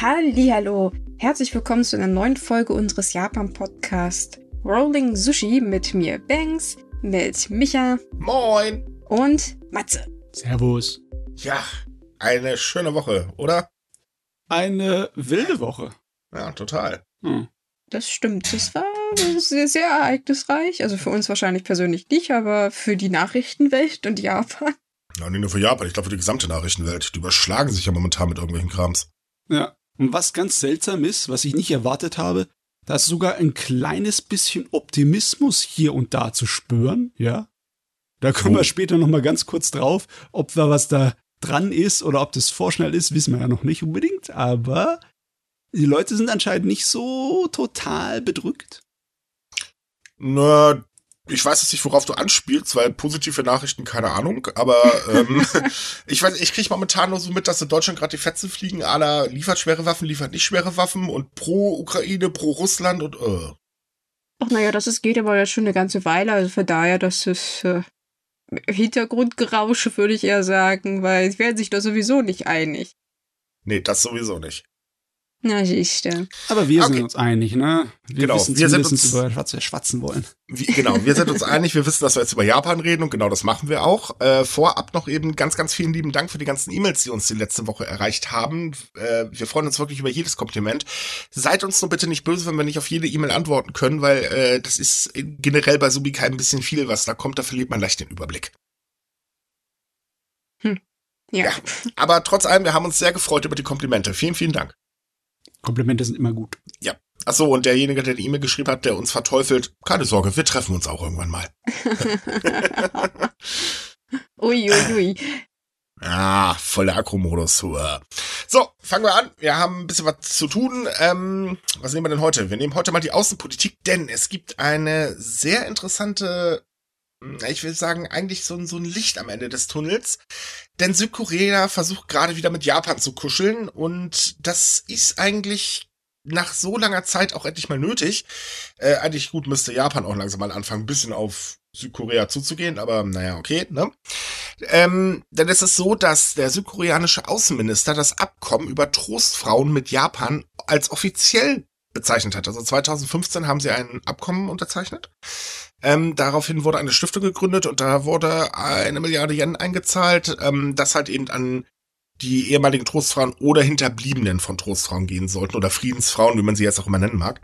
Hallo, herzlich willkommen zu einer neuen Folge unseres Japan-Podcasts Rolling Sushi mit mir Banks, mit Micha Moin und Matze. Servus. Ja, eine schöne Woche, oder? Eine wilde Woche. Ja, total. Hm. Das stimmt, das war sehr, sehr ereignisreich. Also für uns wahrscheinlich persönlich nicht, aber für die Nachrichtenwelt und Japan. Ja, nicht nur für Japan, ich glaube für die gesamte Nachrichtenwelt. Die überschlagen sich ja momentan mit irgendwelchen Krams. Ja. Und was ganz seltsam ist, was ich nicht erwartet habe, da ist sogar ein kleines bisschen Optimismus hier und da zu spüren, ja. Da kommen Oh. wir später noch mal ganz kurz drauf, ob da was da dran ist oder ob das vorschnell ist, wissen wir ja noch nicht unbedingt, aber die Leute sind anscheinend nicht so total bedrückt. Na, ich weiß jetzt nicht, worauf du anspielst, weil positive Nachrichten, keine Ahnung, aber ähm, ich weiß, ich kriege momentan nur so mit, dass in Deutschland gerade die Fetzen fliegen, aller liefert schwere Waffen, liefert nicht schwere Waffen und pro Ukraine, pro Russland und äh. Ach naja, das ist, geht aber jetzt schon eine ganze Weile. Also von daher, das ist äh, Hintergrundgerausch, würde ich eher sagen, weil sie werden sich da sowieso nicht einig. Nee, das sowieso nicht. Na, siehste. Aber wir Okay. sind uns einig, ne? Wir Genau, wissen wir sind uns- über was wir schwatzen wollen. Wie, genau, wir sind uns einig, wir wissen, dass wir jetzt über Japan reden und genau das machen wir auch. Äh, vorab noch eben ganz, ganz vielen lieben Dank für die ganzen E-Mails, die uns die letzte Woche erreicht haben. Äh, wir freuen uns wirklich über jedes Kompliment. Seid uns nur bitte nicht böse, wenn wir nicht auf jede E-Mail antworten können, weil äh, das ist generell bei Subika ein bisschen viel, was da kommt, da verliert man leicht den Überblick. Ja. Ja. Aber trotz allem, wir haben uns sehr gefreut über die Komplimente. Vielen, vielen Dank. Komplimente sind immer gut. Ach so, und derjenige, der die E-Mail geschrieben hat, der uns verteufelt, keine Sorge, wir treffen uns auch irgendwann mal. ui, ui, ui. Ah, voller Akromodus. Hua. So, fangen wir an. Wir haben ein bisschen was zu tun. Ähm, was nehmen wir denn heute? Wir nehmen heute mal die Außenpolitik, denn es gibt eine sehr interessante, hm, ich will sagen, eigentlich so ein, so ein Licht am Ende des Tunnels. Denn Südkorea versucht gerade wieder mit Japan zu kuscheln und das ist eigentlich nach so langer Zeit auch endlich mal nötig. Äh, eigentlich gut müsste Japan auch langsam mal anfangen, ein bisschen auf Südkorea zuzugehen, aber naja, okay, ne? Ähm, denn es ist so, dass der südkoreanische Außenminister das Abkommen über Trostfrauen mit Japan als offiziell bezeichnet hat. Also 2015 haben sie ein Abkommen unterzeichnet. Ähm, daraufhin wurde eine Stiftung gegründet und da wurde eine Milliarde Yen eingezahlt, ähm, das halt eben an die ehemaligen Trostfrauen oder Hinterbliebenen von Trostfrauen gehen sollten oder Friedensfrauen, wie man sie jetzt auch immer nennen mag.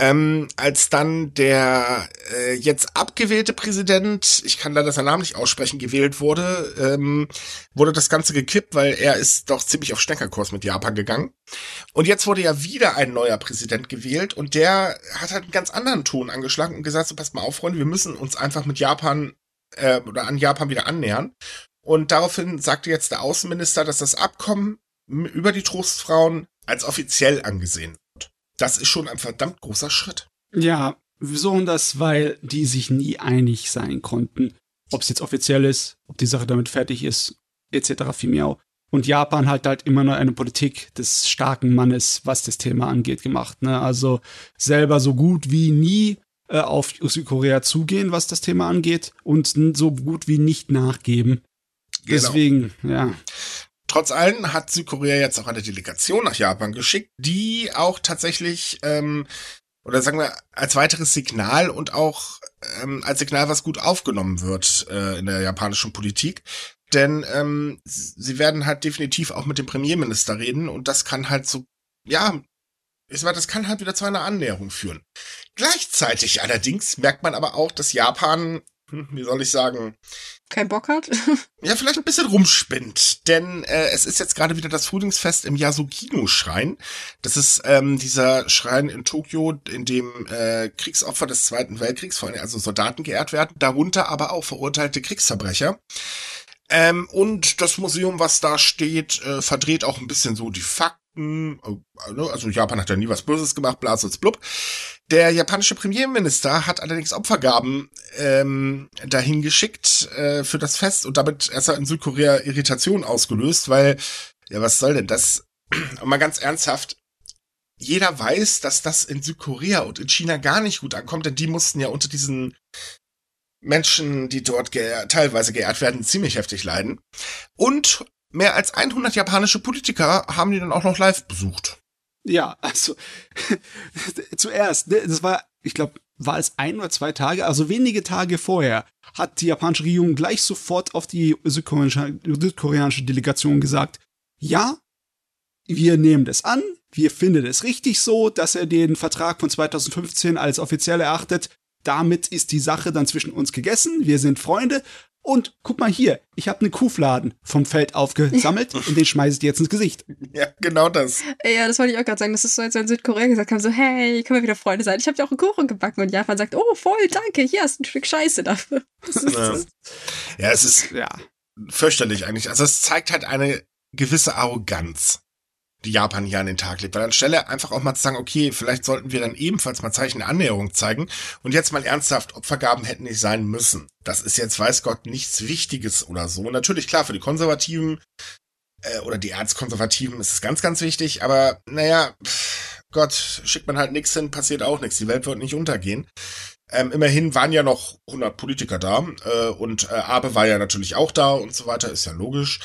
Ähm, als dann der äh, jetzt abgewählte Präsident, ich kann leider seinen Namen nicht aussprechen, gewählt wurde, ähm, wurde das Ganze gekippt, weil er ist doch ziemlich auf Steckerkurs mit Japan gegangen. Und jetzt wurde ja wieder ein neuer Präsident gewählt und der hat halt einen ganz anderen Ton angeschlagen und gesagt, so passt mal auf, Freunde, wir müssen uns einfach mit Japan äh, oder an Japan wieder annähern. Und daraufhin sagte jetzt der Außenminister, dass das Abkommen über die Trostfrauen als offiziell angesehen. Das ist schon ein verdammt großer Schritt. Ja, wieso und das? Weil die sich nie einig sein konnten, ob es jetzt offiziell ist, ob die Sache damit fertig ist, etc. Fimiau. Und Japan hat halt immer nur eine Politik des starken Mannes, was das Thema angeht, gemacht. Ne? Also selber so gut wie nie äh, auf Südkorea zugehen, was das Thema angeht, und so gut wie nicht nachgeben. Genau. Deswegen, ja. Trotz allem hat Südkorea jetzt auch eine Delegation nach Japan geschickt, die auch tatsächlich, ähm, oder sagen wir, als weiteres Signal und auch ähm, als Signal, was gut aufgenommen wird äh, in der japanischen Politik. Denn ähm, sie werden halt definitiv auch mit dem Premierminister reden und das kann halt so, ja, ich sag, das kann halt wieder zu einer Annäherung führen. Gleichzeitig allerdings merkt man aber auch, dass Japan, hm, wie soll ich sagen, Kein Bock hat? ja, vielleicht ein bisschen rumspinnt, denn äh, es ist jetzt gerade wieder das Frühlingsfest im Yasukino-Schrein. Das ist ähm, dieser Schrein in Tokio, in dem äh, Kriegsopfer des Zweiten Weltkriegs, vor allem also Soldaten geehrt werden, darunter aber auch verurteilte Kriegsverbrecher. Ähm, und das Museum, was da steht, äh, verdreht auch ein bisschen so die Fakten. Äh, ne? Also Japan hat ja nie was Böses gemacht, blases blub. Der japanische Premierminister hat allerdings Opfergaben ähm, dahin geschickt äh, für das Fest und damit erst in Südkorea Irritation ausgelöst, weil, ja, was soll denn das? Und mal ganz ernsthaft, jeder weiß, dass das in Südkorea und in China gar nicht gut ankommt, denn die mussten ja unter diesen Menschen, die dort ge teilweise geehrt werden, ziemlich heftig leiden. Und mehr als 100 japanische Politiker haben die dann auch noch live besucht. Ja, also zuerst, ne, das war, ich glaube, war es ein oder zwei Tage, also wenige Tage vorher, hat die japanische Regierung gleich sofort auf die südkoreanische, südkoreanische Delegation gesagt, ja, wir nehmen das an, wir finden es richtig so, dass er den Vertrag von 2015 als offiziell erachtet. Damit ist die Sache dann zwischen uns gegessen. Wir sind Freunde. Und guck mal hier, ich habe einen Kuhfladen vom Feld aufgesammelt und den schmeiße ich dir jetzt ins Gesicht. Ja, genau das. Ja, das wollte ich auch gerade sagen. Das ist so, als wenn Südkorea gesagt haben, so, hey, können wir wieder Freunde sein? Ich habe dir auch einen Kuchen gebacken. Und Japan sagt, oh, voll, danke, hier hast du ein Stück Scheiße dafür. Ja. ja, es ist ja. fürchterlich eigentlich. Also es zeigt halt eine gewisse Arroganz die Japan hier an den Tag legt. Weil anstelle einfach auch mal zu sagen, okay, vielleicht sollten wir dann ebenfalls mal Zeichen der Annäherung zeigen und jetzt mal ernsthaft, Opfergaben hätten nicht sein müssen. Das ist jetzt, weiß Gott, nichts Wichtiges oder so. Natürlich, klar, für die Konservativen äh, oder die Erzkonservativen ist es ganz, ganz wichtig, aber naja, Gott, schickt man halt nichts hin, passiert auch nichts. Die Welt wird nicht untergehen. Ähm, immerhin waren ja noch 100 Politiker da äh, und äh, Abe war ja natürlich auch da und so weiter, ist ja logisch.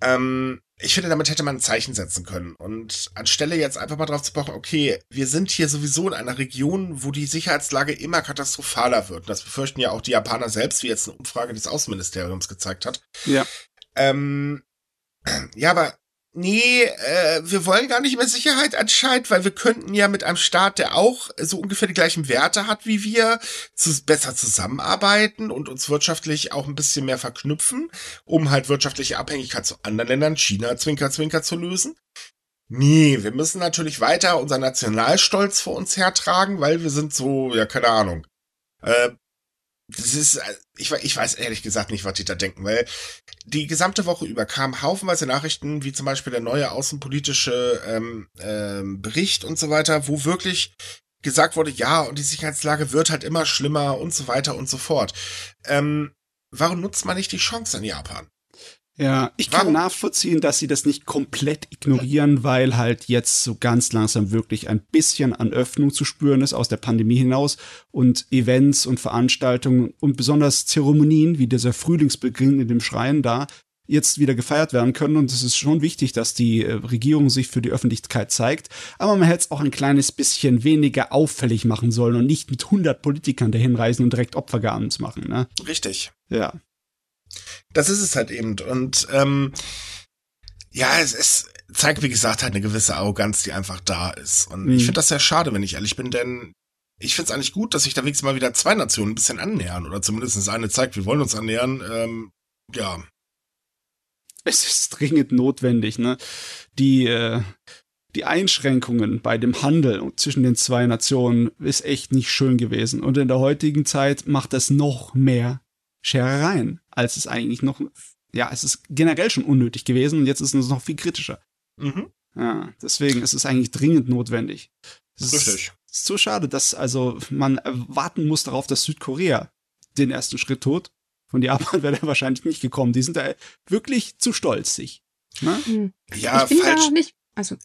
Ähm, ich finde, damit hätte man ein Zeichen setzen können. Und anstelle jetzt einfach mal drauf zu pochen, okay, wir sind hier sowieso in einer Region, wo die Sicherheitslage immer katastrophaler wird. Und das befürchten ja auch die Japaner selbst, wie jetzt eine Umfrage des Außenministeriums gezeigt hat. Ja. Ähm, ja, aber nee, äh, wir wollen gar nicht mehr Sicherheit anscheinend, weil wir könnten ja mit einem Staat, der auch so ungefähr die gleichen Werte hat wie wir, zu, besser zusammenarbeiten und uns wirtschaftlich auch ein bisschen mehr verknüpfen, um halt wirtschaftliche Abhängigkeit zu anderen Ländern, China, Zwinker, Zwinker zu lösen. Nee, wir müssen natürlich weiter unser Nationalstolz vor uns hertragen, weil wir sind so, ja, keine Ahnung, äh, das ist, äh, ich, ich weiß ehrlich gesagt nicht, was die da denken, weil die gesamte Woche über kamen haufenweise Nachrichten, wie zum Beispiel der neue außenpolitische ähm, ähm, Bericht und so weiter, wo wirklich gesagt wurde, ja, und die Sicherheitslage wird halt immer schlimmer und so weiter und so fort. Ähm, warum nutzt man nicht die Chance in Japan? Ja, ich kann Warum? nachvollziehen, dass sie das nicht komplett ignorieren, weil halt jetzt so ganz langsam wirklich ein bisschen an Öffnung zu spüren ist aus der Pandemie hinaus und Events und Veranstaltungen und besonders Zeremonien wie dieser Frühlingsbeginn in dem Schrein da jetzt wieder gefeiert werden können und es ist schon wichtig, dass die äh, Regierung sich für die Öffentlichkeit zeigt, aber man hätte es auch ein kleines bisschen weniger auffällig machen sollen und nicht mit 100 Politikern dahin reisen und direkt Opfergaben zu machen, ne? Richtig. Ja. Das ist es halt eben. Und ähm, ja, es, es zeigt, wie gesagt, halt eine gewisse Arroganz, die einfach da ist. Und mhm. ich finde das sehr schade, wenn ich ehrlich bin, denn ich finde es eigentlich gut, dass sich da wenigstens mal wieder zwei Nationen ein bisschen annähern. Oder zumindest eine zeigt, wir wollen uns annähern. Ähm, ja. Es ist dringend notwendig, ne? Die, äh, die Einschränkungen bei dem Handel zwischen den zwei Nationen ist echt nicht schön gewesen. Und in der heutigen Zeit macht das noch mehr Scherereien, als es eigentlich noch, ja, es ist generell schon unnötig gewesen und jetzt ist es noch viel kritischer. Mhm. Ja, deswegen ist es eigentlich dringend notwendig. Es Richtig. Ist, ist so schade, dass also man warten muss darauf, dass Südkorea den ersten Schritt tut. Von Japan wäre er wahrscheinlich nicht gekommen. Die sind da wirklich zu stolz sich. Ne? Hm. Ja, ich bin falsch. Da nicht, also.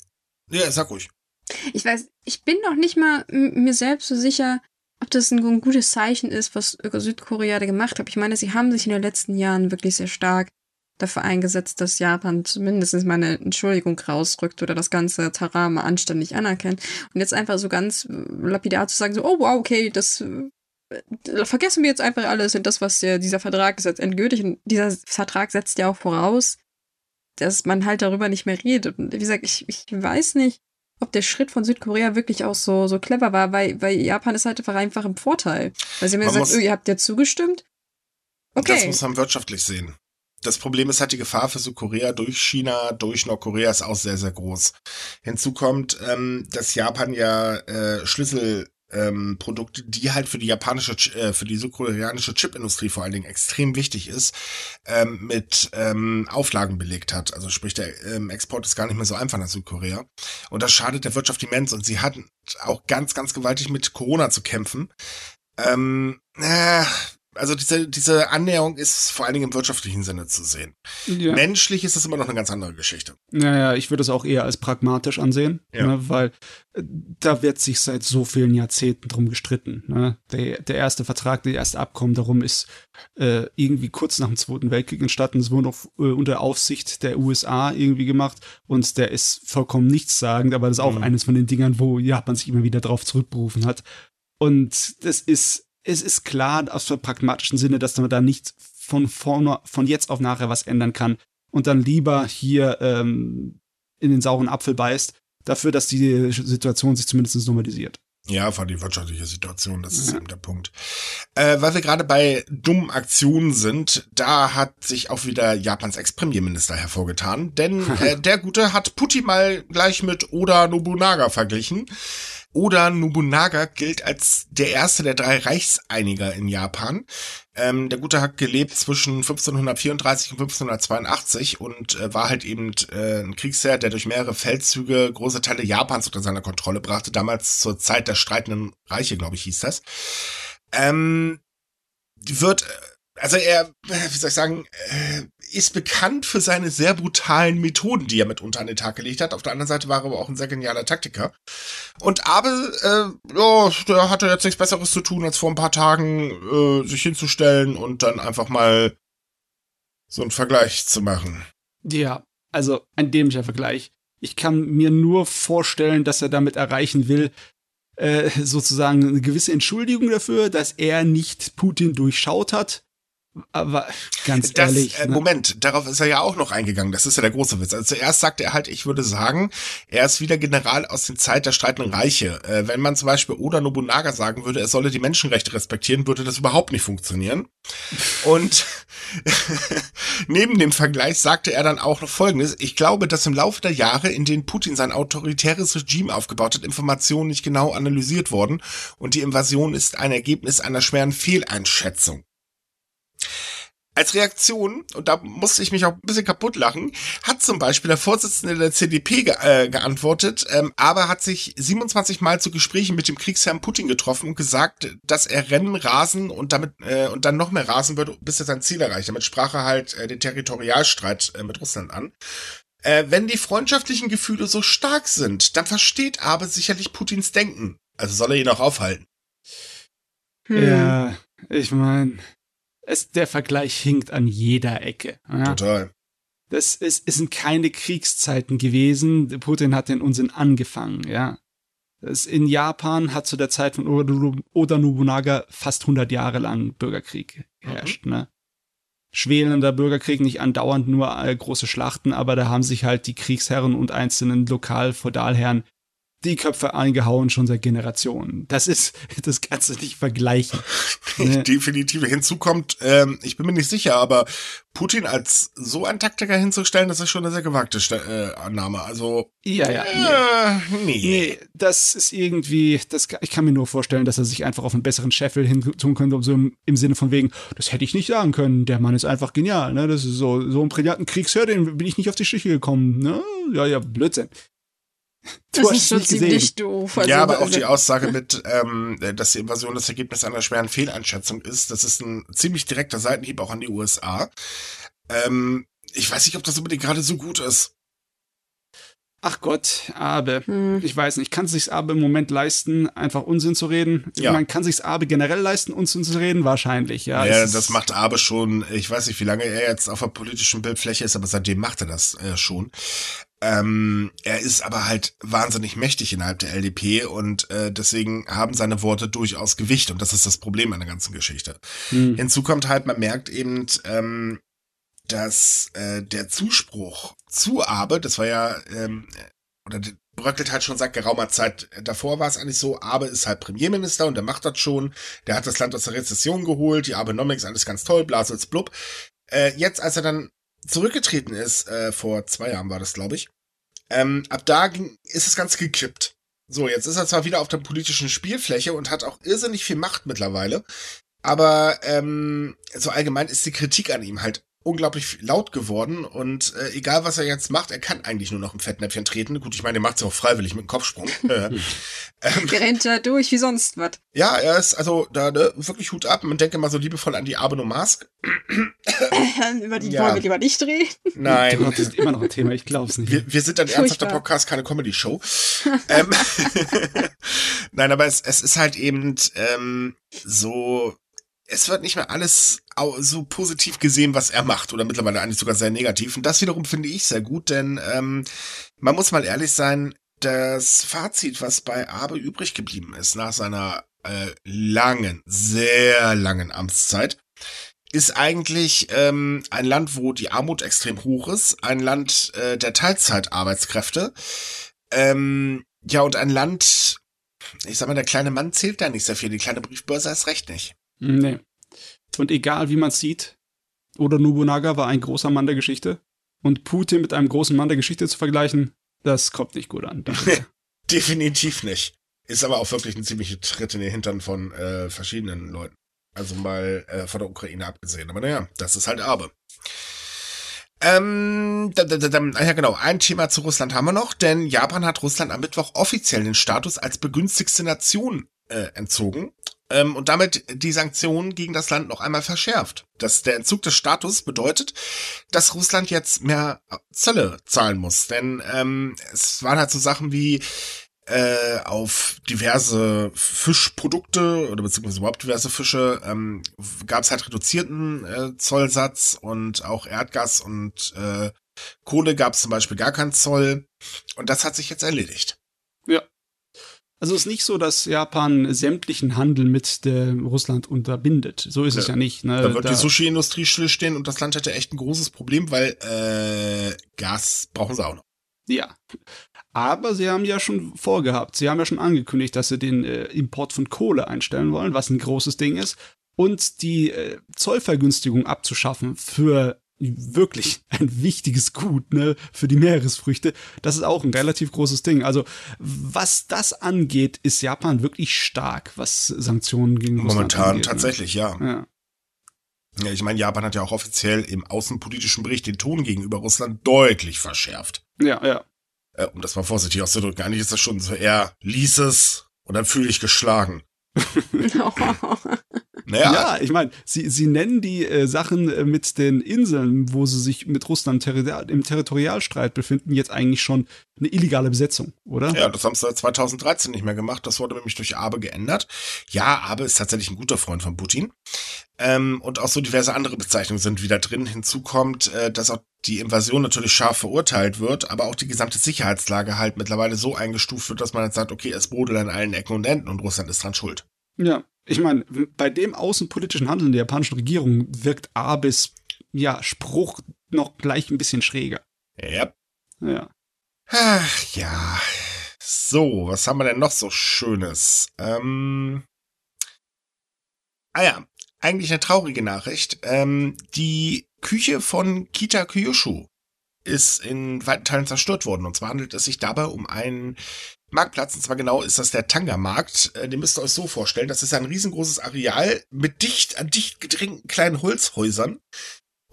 Ja, sag ruhig. Ich weiß, ich bin noch nicht mal mir selbst so sicher, ob das ein, gutes Zeichen ist, was Südkorea da gemacht hat. Ich meine, sie haben sich in den letzten Jahren wirklich sehr stark dafür eingesetzt, dass Japan zumindest mal eine Entschuldigung rausrückt oder das ganze Tarama anständig anerkennt. Und jetzt einfach so ganz lapidar zu sagen, so, oh wow, okay, das äh, vergessen wir jetzt einfach alles und das, was ja dieser Vertrag ist jetzt endgültig. Und dieser Vertrag setzt ja auch voraus, dass man halt darüber nicht mehr redet. Und wie gesagt, ich, ich weiß nicht, ob der Schritt von Südkorea wirklich auch so, so clever war, weil, weil Japan ist halt einfach, einfach im Vorteil. Weil sie haben ja gesagt, oh, ihr habt ja zugestimmt. Okay. Das muss man wirtschaftlich sehen. Das Problem ist halt die Gefahr für Südkorea durch China, durch Nordkorea ist auch sehr, sehr groß. Hinzu kommt, ähm, dass Japan ja äh, Schlüssel ähm, Produkte, die halt für die japanische, äh, für die südkoreanische Chipindustrie vor allen Dingen extrem wichtig ist, ähm, mit ähm, Auflagen belegt hat. Also sprich, der ähm, Export ist gar nicht mehr so einfach nach Südkorea. Und das schadet der Wirtschaft immens. Und sie hatten auch ganz, ganz gewaltig mit Corona zu kämpfen. Ähm, äh, also diese, diese Annäherung ist vor allen Dingen im wirtschaftlichen Sinne zu sehen. Ja. Menschlich ist das immer noch eine ganz andere Geschichte. Naja, ich würde es auch eher als pragmatisch ansehen, ja. ne, weil äh, da wird sich seit so vielen Jahrzehnten drum gestritten. Ne? Der, der erste Vertrag, der erste Abkommen darum ist äh, irgendwie kurz nach dem Zweiten Weltkrieg entstanden. Es wurde noch äh, unter Aufsicht der USA irgendwie gemacht und der ist vollkommen nichtssagend, aber das ist auch mhm. eines von den Dingern, wo Japan sich immer wieder drauf zurückberufen hat. Und das ist es ist klar aus dem pragmatischen Sinne, dass man da nicht von vorne, von jetzt auf nachher was ändern kann und dann lieber hier ähm, in den sauren Apfel beißt, dafür, dass die Situation sich zumindest normalisiert. Ja, vor die wirtschaftliche Situation, das ist ja. eben der Punkt. Äh, weil wir gerade bei dummen Aktionen sind, da hat sich auch wieder Japans Ex-Premierminister hervorgetan, denn äh, der Gute hat Putin mal gleich mit Oda Nobunaga verglichen. Oda Nobunaga gilt als der erste der drei Reichseiniger in Japan. Ähm, der Gute hat gelebt zwischen 1534 und 1582 und äh, war halt eben äh, ein Kriegsherr, der durch mehrere Feldzüge große Teile Japans unter seiner Kontrolle brachte. Damals zur Zeit der streitenden Reiche, glaube ich, hieß das. Ähm, wird äh, also er, wie soll ich sagen, äh, ist bekannt für seine sehr brutalen Methoden, die er mitunter an den Tag gelegt hat. Auf der anderen Seite war er aber auch ein sehr genialer Taktiker. Und Abel, äh, ja, der hatte jetzt nichts Besseres zu tun, als vor ein paar Tagen äh, sich hinzustellen und dann einfach mal so einen Vergleich zu machen. Ja, also ein dämlicher Vergleich. Ich kann mir nur vorstellen, dass er damit erreichen will, äh, sozusagen eine gewisse Entschuldigung dafür, dass er nicht Putin durchschaut hat aber ganz das, ehrlich. Äh, ne? Moment, darauf ist er ja auch noch eingegangen. Das ist ja der große Witz. Also zuerst sagte er halt, ich würde sagen, er ist wieder General aus der Zeit der streitenden Reiche. Äh, wenn man zum Beispiel Oda Nobunaga sagen würde, er solle die Menschenrechte respektieren, würde das überhaupt nicht funktionieren. Und neben dem Vergleich sagte er dann auch noch Folgendes. Ich glaube, dass im Laufe der Jahre, in denen Putin sein autoritäres Regime aufgebaut hat, Informationen nicht genau analysiert worden und die Invasion ist ein Ergebnis einer schweren Fehleinschätzung. Als Reaktion, und da musste ich mich auch ein bisschen kaputt lachen, hat zum Beispiel der Vorsitzende der CDP ge äh, geantwortet, ähm, aber hat sich 27 Mal zu Gesprächen mit dem Kriegsherrn Putin getroffen und gesagt, dass er Rennen rasen und damit äh, und dann noch mehr rasen würde, bis er sein Ziel erreicht. Damit sprach er halt äh, den Territorialstreit äh, mit Russland an. Äh, wenn die freundschaftlichen Gefühle so stark sind, dann versteht aber sicherlich Putins Denken. Also soll er ihn auch aufhalten. Hm. Ja, ich meine, es, der Vergleich hinkt an jeder Ecke. Ja? Total. Das ist, es sind keine Kriegszeiten gewesen. Putin hat den Unsinn angefangen, ja. Das in Japan hat zu der Zeit von Oda Nobunaga fast 100 Jahre lang Bürgerkrieg geherrscht, mhm. ne? Schwelender Bürgerkrieg, nicht andauernd nur äh, große Schlachten, aber da haben sich halt die Kriegsherren und einzelnen Lokal-Feudalherren die Köpfe eingehauen schon seit Generationen. Das ist, das kannst du nicht vergleichen. Ne? Definitiv. Hinzu kommt, ähm, ich bin mir nicht sicher, aber Putin als so ein Taktiker hinzustellen, das ist schon eine sehr gewagte äh, Annahme. Also ja, ja, äh, nee. nee. das ist irgendwie, das ich kann mir nur vorstellen, dass er sich einfach auf einen besseren Scheffel hin tun könnte, so im, im, Sinne von wegen, das hätte ich nicht sagen können. Der Mann ist einfach genial. Ne, das ist so so ein brillanten Kriegsherr, den bin ich nicht auf die Stiche gekommen. Ne, ja, ja, Blödsinn. Du das ist schon ziemlich doof. Also ja, aber auch die Aussage mit, ähm, dass die Invasion das Ergebnis einer schweren Fehleinschätzung ist, das ist ein ziemlich direkter Seitenhieb auch an die USA. Ähm, ich weiß nicht, ob das unbedingt gerade so gut ist. Ach Gott, Abe. Hm. Ich weiß nicht, kann sich Abe im Moment leisten, einfach Unsinn zu reden? Ja. Man kann sich Abe generell leisten, Unsinn zu reden? Wahrscheinlich, ja. Ja, das macht Abe schon, ich weiß nicht, wie lange er jetzt auf der politischen Bildfläche ist, aber seitdem macht er das äh, schon. Ähm, er ist aber halt wahnsinnig mächtig innerhalb der LDP und äh, deswegen haben seine Worte durchaus Gewicht und das ist das Problem an der ganzen Geschichte. Hm. Hinzu kommt halt, man merkt eben, ähm, dass äh, der Zuspruch zu Abe, das war ja, ähm, oder bröckelt halt schon seit geraumer Zeit. Davor war es eigentlich so, Abe ist halt Premierminister und der macht das schon. Der hat das Land aus der Rezession geholt, die Abenomics, alles ganz toll, Blasels blub. Äh, jetzt, als er dann zurückgetreten ist, äh, vor zwei Jahren war das, glaube ich, ähm, ab da ging, ist das Ganze gekippt. So, jetzt ist er zwar wieder auf der politischen Spielfläche und hat auch irrsinnig viel Macht mittlerweile, aber ähm, so allgemein ist die Kritik an ihm halt unglaublich laut geworden und äh, egal was er jetzt macht, er kann eigentlich nur noch im Fettnäpfchen treten. Gut, ich meine, er macht es auch freiwillig mit dem Kopfsprung. äh, ähm, er rennt da durch wie sonst was. Ja, er ist also da ne, wirklich Hut ab. Man denke mal so liebevoll an die Abeno Mask. Über die ja. wollen wir lieber nicht reden. Nein. Das ist immer noch ein Thema, ich glaube es nicht. Wir, wir sind ein ernsthafter Podcast, keine Comedy-Show. ähm, Nein, aber es, es ist halt eben ähm, so es wird nicht mehr alles so positiv gesehen, was er macht, oder mittlerweile eigentlich sogar sehr negativ. Und das wiederum finde ich sehr gut, denn ähm, man muss mal ehrlich sein, das Fazit, was bei Abe übrig geblieben ist nach seiner äh, langen, sehr langen Amtszeit, ist eigentlich ähm, ein Land, wo die Armut extrem hoch ist, ein Land äh, der Teilzeitarbeitskräfte, ähm, ja und ein Land, ich sag mal, der kleine Mann zählt da nicht sehr viel, die kleine Briefbörse ist recht nicht. Nee. Und egal wie man sieht, Oda Nobunaga war ein großer Mann der Geschichte. Und Putin mit einem großen Mann der Geschichte zu vergleichen, das kommt nicht gut an. Definitiv nicht. Ist aber auch wirklich ein ziemlicher Tritt in den Hintern von äh, verschiedenen Leuten. Also mal äh, von der Ukraine abgesehen. Aber naja, das ist halt Erbe. Ähm, da, da, da, ja genau, ein Thema zu Russland haben wir noch, denn Japan hat Russland am Mittwoch offiziell den Status als begünstigste Nation äh, entzogen ähm, und damit die Sanktionen gegen das Land noch einmal verschärft. Das, der Entzug des Status bedeutet, dass Russland jetzt mehr Zölle zahlen muss. Denn ähm, es waren halt so Sachen wie äh, auf diverse Fischprodukte oder beziehungsweise überhaupt diverse Fische ähm, gab es halt reduzierten äh, Zollsatz und auch Erdgas und äh, Kohle gab es zum Beispiel gar keinen Zoll. Und das hat sich jetzt erledigt. Ja. Also es ist nicht so, dass Japan sämtlichen Handel mit der Russland unterbindet. So ist ja. es ja nicht. Ne? Da wird da die Sushi-Industrie stillstehen und das Land hätte echt ein großes Problem, weil äh, Gas brauchen sie auch noch. Ja. Aber sie haben ja schon vorgehabt, sie haben ja schon angekündigt, dass sie den äh, Import von Kohle einstellen wollen, was ein großes Ding ist, und die äh, Zollvergünstigung abzuschaffen für wirklich ein wichtiges Gut ne, für die Meeresfrüchte. Das ist auch ein relativ großes Ding. Also was das angeht, ist Japan wirklich stark, was Sanktionen gegen Russland Momentan angeht, ne? tatsächlich, ne? ja. ja. Ja, ich meine, Japan hat ja auch offiziell im außenpolitischen Bericht den Ton gegenüber Russland deutlich verschärft. Ja, ja. Äh, um das mal vorsichtig auszudrücken, eigentlich ist das schon so eher, lies es und dann fühle ich geschlagen. Naja. Ja, ich meine, sie, sie nennen die äh, Sachen äh, mit den Inseln, wo sie sich mit Russland terri im Territorialstreit befinden, jetzt eigentlich schon eine illegale Besetzung, oder? Ja, das haben sie seit 2013 nicht mehr gemacht. Das wurde nämlich durch Abe geändert. Ja, Abe ist tatsächlich ein guter Freund von Putin. Ähm, und auch so diverse andere Bezeichnungen sind wieder drin. Hinzu kommt, äh, dass auch die Invasion natürlich scharf verurteilt wird, aber auch die gesamte Sicherheitslage halt mittlerweile so eingestuft wird, dass man jetzt sagt, okay, es brodelt an allen Ecken und Enden und Russland ist dran schuld. Ja, ich meine, bei dem außenpolitischen Handeln der japanischen Regierung wirkt Abes ja, Spruch noch gleich ein bisschen schräger. Yep. Ja. Ach ja. So, was haben wir denn noch so Schönes? Ähm. Ah ja, eigentlich eine traurige Nachricht. Ähm, die Küche von Kita Kyushu ist in weiten Teilen zerstört worden. Und zwar handelt es sich dabei um einen Marktplatz, und zwar genau ist das der Tanga-Markt. Äh, den müsst ihr euch so vorstellen. Das ist ein riesengroßes Areal mit dicht an dicht gedrängten kleinen Holzhäusern.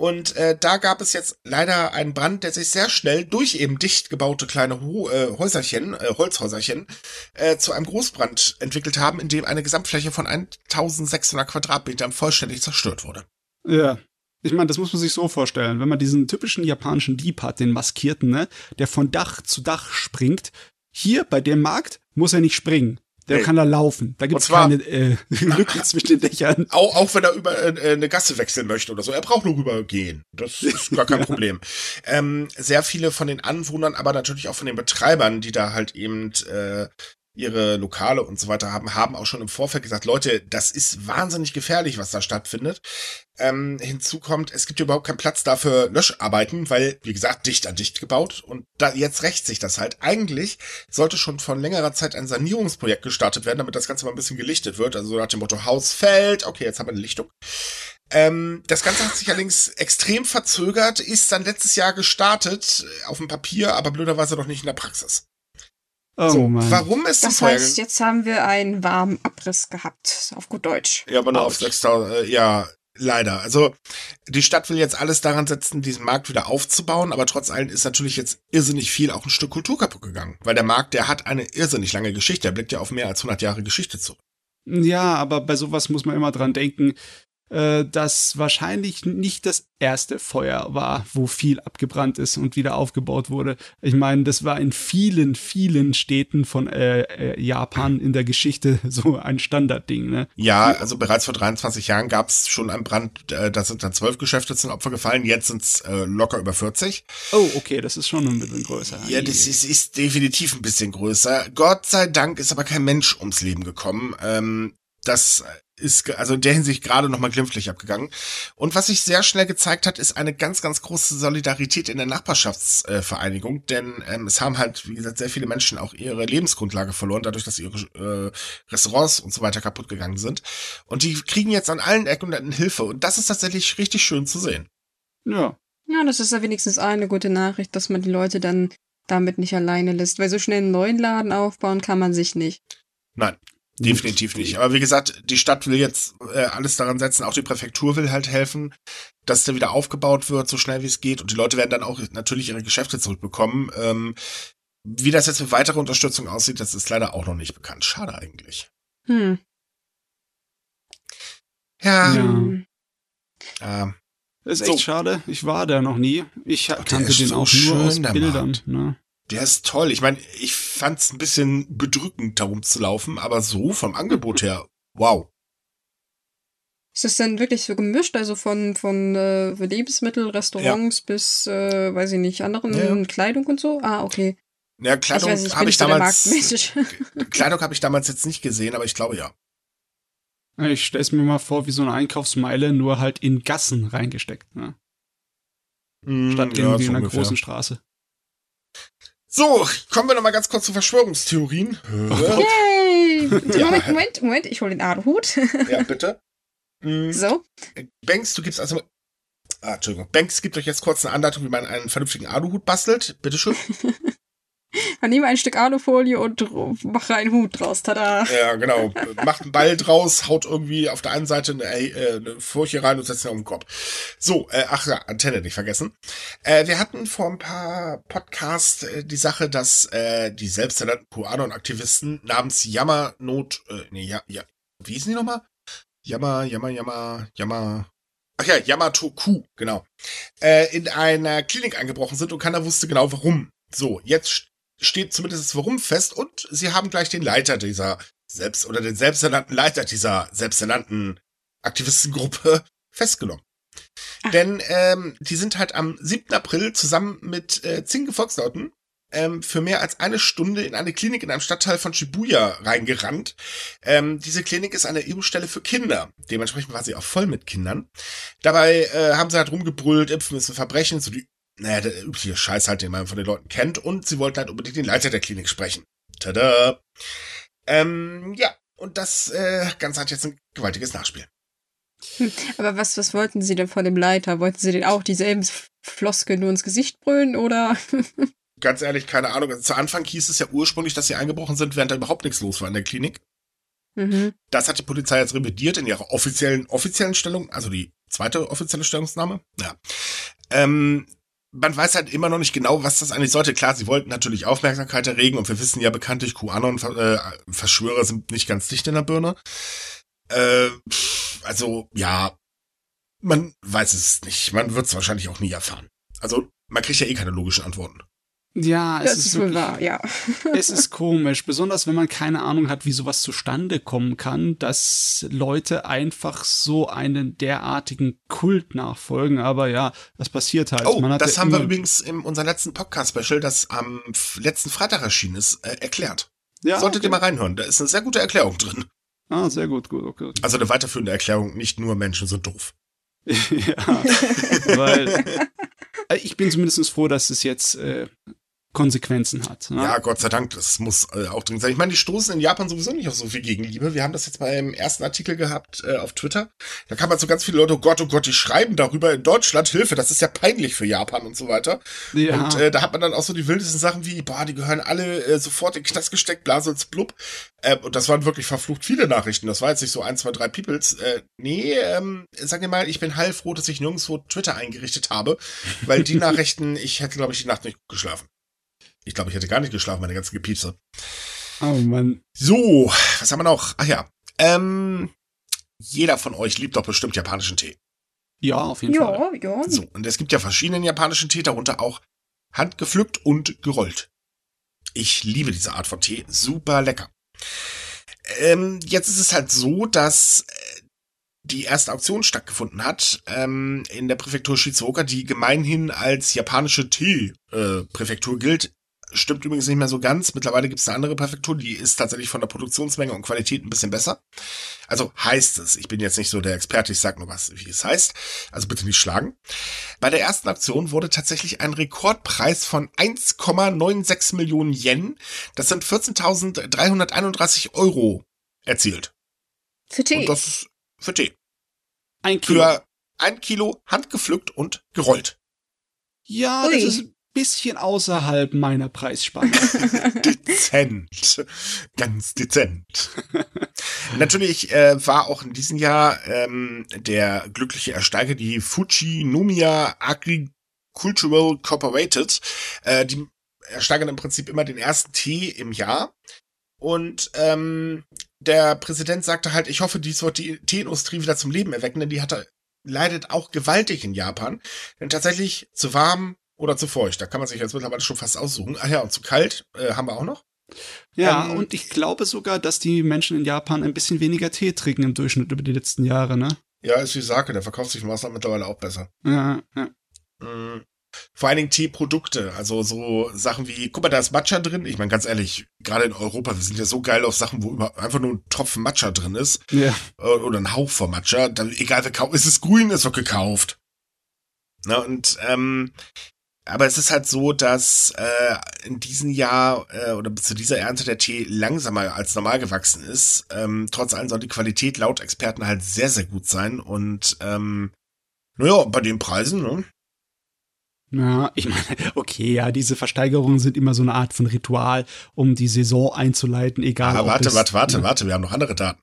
Und äh, da gab es jetzt leider einen Brand, der sich sehr schnell durch eben dicht gebaute kleine Ho äh, Häuserchen, äh, Holzhäuserchen, äh, zu einem Großbrand entwickelt haben, in dem eine Gesamtfläche von 1600 Quadratmetern vollständig zerstört wurde. Ja, ich meine, das muss man sich so vorstellen. Wenn man diesen typischen japanischen Dieb hat, den maskierten, ne, der von Dach zu Dach springt, hier bei dem Markt muss er nicht springen. Der hey. kann da laufen. Da gibt es keine äh, Lücken zwischen den Dächern. Auch, auch wenn er über äh, eine Gasse wechseln möchte oder so. Er braucht nur rübergehen. Das ist gar kein Problem. Ähm, sehr viele von den Anwohnern, aber natürlich auch von den Betreibern, die da halt eben äh, ihre Lokale und so weiter haben, haben auch schon im Vorfeld gesagt, Leute, das ist wahnsinnig gefährlich, was da stattfindet. Ähm, hinzu kommt, es gibt überhaupt keinen Platz dafür Löscharbeiten, weil, wie gesagt, dicht an dicht gebaut und da jetzt rächt sich das halt. Eigentlich sollte schon von längerer Zeit ein Sanierungsprojekt gestartet werden, damit das Ganze mal ein bisschen gelichtet wird. Also nach dem Motto Haus fällt, okay, jetzt haben wir eine Lichtung. Ähm, das Ganze hat sich allerdings extrem verzögert, ist dann letztes Jahr gestartet, auf dem Papier, aber blöderweise noch nicht in der Praxis. Oh so, Mann. warum ist das? Das heißt, jetzt haben wir einen warmen Abriss gehabt, auf gut Deutsch. Ja, aber nur auf 6000, äh, ja, Leider. Also die Stadt will jetzt alles daran setzen, diesen Markt wieder aufzubauen, aber trotz allem ist natürlich jetzt irrsinnig viel auch ein Stück Kultur kaputt gegangen. Weil der Markt, der hat eine irrsinnig lange Geschichte. Er blickt ja auf mehr als 100 Jahre Geschichte zurück. Ja, aber bei sowas muss man immer dran denken, äh, dass wahrscheinlich nicht das erste Feuer war, wo viel abgebrannt ist und wieder aufgebaut wurde. Ich meine, das war in vielen, vielen Städten von äh, äh, Japan in der Geschichte so ein Standardding. Ne? Ja, also bereits vor 23 Jahren gab es schon einen Brand, äh, da sind dann zwölf Geschäfte zum Opfer gefallen, jetzt sind es äh, locker über 40. Oh, okay, das ist schon ein bisschen größer. Ja, das ist, ist definitiv ein bisschen größer. Gott sei Dank ist aber kein Mensch ums Leben gekommen. Ähm, das ist also in der Hinsicht gerade noch mal glimpflich abgegangen. Und was sich sehr schnell gezeigt hat, ist eine ganz, ganz große Solidarität in der Nachbarschaftsvereinigung, äh, denn ähm, es haben halt, wie gesagt, sehr viele Menschen auch ihre Lebensgrundlage verloren, dadurch, dass ihre äh, Restaurants und so weiter kaputt gegangen sind. Und die kriegen jetzt an allen Ecken und Enden Hilfe. Und das ist tatsächlich richtig schön zu sehen. Ja. Ja, das ist ja wenigstens eine gute Nachricht, dass man die Leute dann damit nicht alleine lässt, weil so schnell einen neuen Laden aufbauen kann man sich nicht. Nein, Definitiv nicht. Aber wie gesagt, die Stadt will jetzt äh, alles daran setzen, auch die Präfektur will halt helfen, dass der wieder aufgebaut wird, so schnell wie es geht. Und die Leute werden dann auch natürlich ihre Geschäfte zurückbekommen. Ähm, wie das jetzt mit weiterer Unterstützung aussieht, das ist leider auch noch nicht bekannt. Schade eigentlich. Hm. Ja. Ja. Ähm, Das ist echt So. schade. Ich war da noch nie. Ich kannte ist den so auch nur aus Bildern. Ne? Der ist toll. Ich meine, ich fand's ein bisschen bedrückend, da rumzulaufen, aber so vom Angebot her, wow. Ist das denn wirklich so gemischt, also von, von äh, Lebensmittel, Restaurants bis, äh, weiß ich nicht, anderen Ja. Kleidung und so? Ah, okay. Ja, Ich Kleidung habe ich so der damals. Kleidung habe ich damals jetzt nicht gesehen, aber ich glaube ja. Ich stell's mir mal vor, wie so eine Einkaufsmeile, nur halt in Gassen reingesteckt. Ne? Statt ja, irgendwie so in einer ungefähr. großen Straße. So, kommen wir noch mal ganz kurz zu Verschwörungstheorien. Yay! Ja. Moment, Moment, Moment, ich hole den Aluhut. ja, bitte. Mm, so. Banks, du gibst also. Ah, Entschuldigung. Banks gibt euch jetzt kurz eine Anleitung, wie man einen vernünftigen Aluhut bastelt. Bitteschön. Man nehme ein Stück Alufolie und mache einen Hut draus. Tada! ja, genau. Macht einen Ball draus, haut irgendwie auf der einen Seite eine, äh, eine Furche rein und setzt ihn auf den Kopf. So, äh, ach ja, Antenne nicht vergessen. Äh, wir hatten vor ein paar Podcasts äh, die Sache, dass äh, die selbsternannten QAnon-Aktivisten namens Jammernot, äh, nee, ja, ja, wie hießen die nochmal? Jammer, Jammer, Jammer, Jammer. Ach ja, Yamato-Ku, genau. Äh, in einer Klinik eingebrochen sind und keiner wusste genau warum. So, jetzt steht zumindest das Warum fest und sie haben gleich den Leiter dieser selbst oder den selbsternannten Leiter dieser selbsternannten Aktivistengruppe festgenommen. Ach. Denn ähm, die sind halt am 7. April zusammen mit äh, zehn Gefolgsleuten ähm, für mehr als eine Stunde in eine Klinik in einem Stadtteil von Shibuya reingerannt. Ähm, diese Klinik ist eine Impfstelle für Kinder. Dementsprechend war sie auch voll mit Kindern. Dabei äh, haben sie halt rumgebrüllt, Impfen ist ein Verbrechen, so die, naja, der übliche Scheiß halt, den man von den Leuten kennt. Und sie wollten halt unbedingt den Leiter der Klinik sprechen. Tada! Ähm, ja, und das äh, Ganze hat jetzt ein gewaltiges Nachspiel. Aber was, was wollten Sie denn von dem Leiter? Wollten Sie denn auch dieselben Floskeln nur ins Gesicht brüllen oder? Ganz ehrlich, keine Ahnung. Also zu Anfang hieß es ja ursprünglich, dass sie eingebrochen sind, während da überhaupt nichts los war in der Klinik. mhm. Das hat die Polizei jetzt revidiert in ihrer offiziellen, offiziellen Stellung, also die zweite offizielle Stellungnahme. Ja. Ähm, man weiß halt immer noch nicht genau, was das eigentlich sollte. Klar, sie wollten natürlich Aufmerksamkeit erregen und wir wissen ja bekanntlich, QAnon-Verschwörer sind nicht ganz dicht in der Birne. Äh, also, ja, man weiß es nicht. Man wird es wahrscheinlich auch nie erfahren. Also, man kriegt ja eh keine logischen Antworten. Ja, es Das ist, wirklich, wahr, ja. es ist komisch, besonders wenn man keine Ahnung hat, wie sowas zustande kommen kann, dass Leute einfach so einen derartigen Kult nachfolgen. Aber ja, das passiert halt. Oh, man hat das ja haben wir übrigens in unserem letzten Podcast-Special, das am letzten Freitag erschienen ist, äh, erklärt. Ja, Solltet okay. ihr mal reinhören. Da ist eine sehr gute Erklärung drin. Ah, sehr gut, gut, okay. Also eine weiterführende Erklärung, nicht nur Menschen sind doof. ja, weil äh, ich bin zumindest froh, dass es jetzt äh, Konsequenzen hat. Ne? Ja, Gott sei Dank, das muss äh, auch dringend sein. Ich meine, die stoßen in Japan sowieso nicht auf so viel Gegenliebe. Wir haben das jetzt beim ersten Artikel gehabt äh, auf Twitter. Da kam halt so ganz viele Leute, oh Gott, oh Gott, die schreiben darüber in Deutschland, Hilfe, das ist ja peinlich für Japan und so weiter. Ja. Und äh, da hat man dann auch so die wildesten Sachen wie, boah, die gehören alle äh, sofort in Knast gesteckt, Blasels blub. Äh, und das waren wirklich verflucht viele Nachrichten. Das war jetzt nicht so ein, zwei, drei Peoples. Äh, nee, ähm, sag dir mal, ich bin heilfroh, dass ich nirgendwo Twitter eingerichtet habe, weil die Nachrichten, ich hätte, glaube ich, die Nacht nicht gut geschlafen. Ich glaube, ich hätte gar nicht geschlafen, meine ganzen Gepiepse. Oh Mann. So, was haben wir noch? Ach ja, ähm, jeder von euch liebt doch bestimmt japanischen Tee. Ja, auf jeden Fall. Ja, ja. So, und es gibt ja verschiedenen japanischen Tee, darunter auch handgepflückt und gerollt. Ich liebe diese Art von Tee, super lecker. Ähm, jetzt ist es halt so, dass äh, die erste Auktion stattgefunden hat ähm, in der Präfektur Shizuoka, die gemeinhin als japanische Tee-Präfektur gilt. Stimmt übrigens nicht mehr so ganz. Mittlerweile gibt es eine andere Präfektur, die ist tatsächlich von der Produktionsmenge und Qualität ein bisschen besser. Also heißt es. Ich bin jetzt nicht so der Experte, ich sag nur was, wie es heißt. Also bitte nicht schlagen. Bei der ersten Aktion wurde tatsächlich ein Rekordpreis von 1,96 Millionen Yen, das sind 14.331 Euro, erzielt. Für Tee. Und das ist für Tee. Ein Kilo. Für ein Kilo handgepflückt und gerollt. Ja, Ui. das ist bisschen außerhalb meiner Preisspanne. dezent. Ganz dezent. Natürlich äh, war auch in diesem Jahr ähm, der glückliche Ersteiger die Fujinomiya Agricultural Corporated. Äh, die ersteigern im Prinzip immer den ersten Tee im Jahr. Und ähm, der Präsident sagte halt, ich hoffe, dies wird die Teeindustrie wieder zum Leben erwecken, denn die hatte, leidet auch gewaltig in Japan. Denn tatsächlich zu warm oder zu feucht, da kann man sich jetzt mittlerweile schon fast aussuchen. Ach ja, und zu kalt äh, haben wir auch noch. Ja, Ähm, und ich glaube sogar, dass die Menschen in Japan ein bisschen weniger Tee trinken im Durchschnitt über die letzten Jahre, ne? Ja, ist wie Sake, der verkauft sich im Ausland mittlerweile auch besser. Ja, ja. Mhm. Vor allen Dingen Teeprodukte, also so Sachen wie, guck mal, da ist Matcha drin. Ich meine, ganz ehrlich, gerade in Europa, wir sind ja so geil auf Sachen, wo einfach nur ein Tropfen Matcha drin ist ja. äh, oder ein Hauch von Matcha. Dann, egal, wer kauft, ist es grün, ist doch gekauft. Na, und ähm, aber es ist halt so, dass äh, in diesem Jahr äh, oder zu dieser Ernte der Tee langsamer als normal gewachsen ist. Ähm, trotz allem soll die Qualität laut Experten halt sehr, sehr gut sein. Und ähm, naja, bei den Preisen, ne? Ja, ich meine, okay, ja, diese Versteigerungen sind immer so eine Art von Ritual, um die Saison einzuleiten, egal Aber ob warte, warte, warte, warte, wir haben noch andere Daten.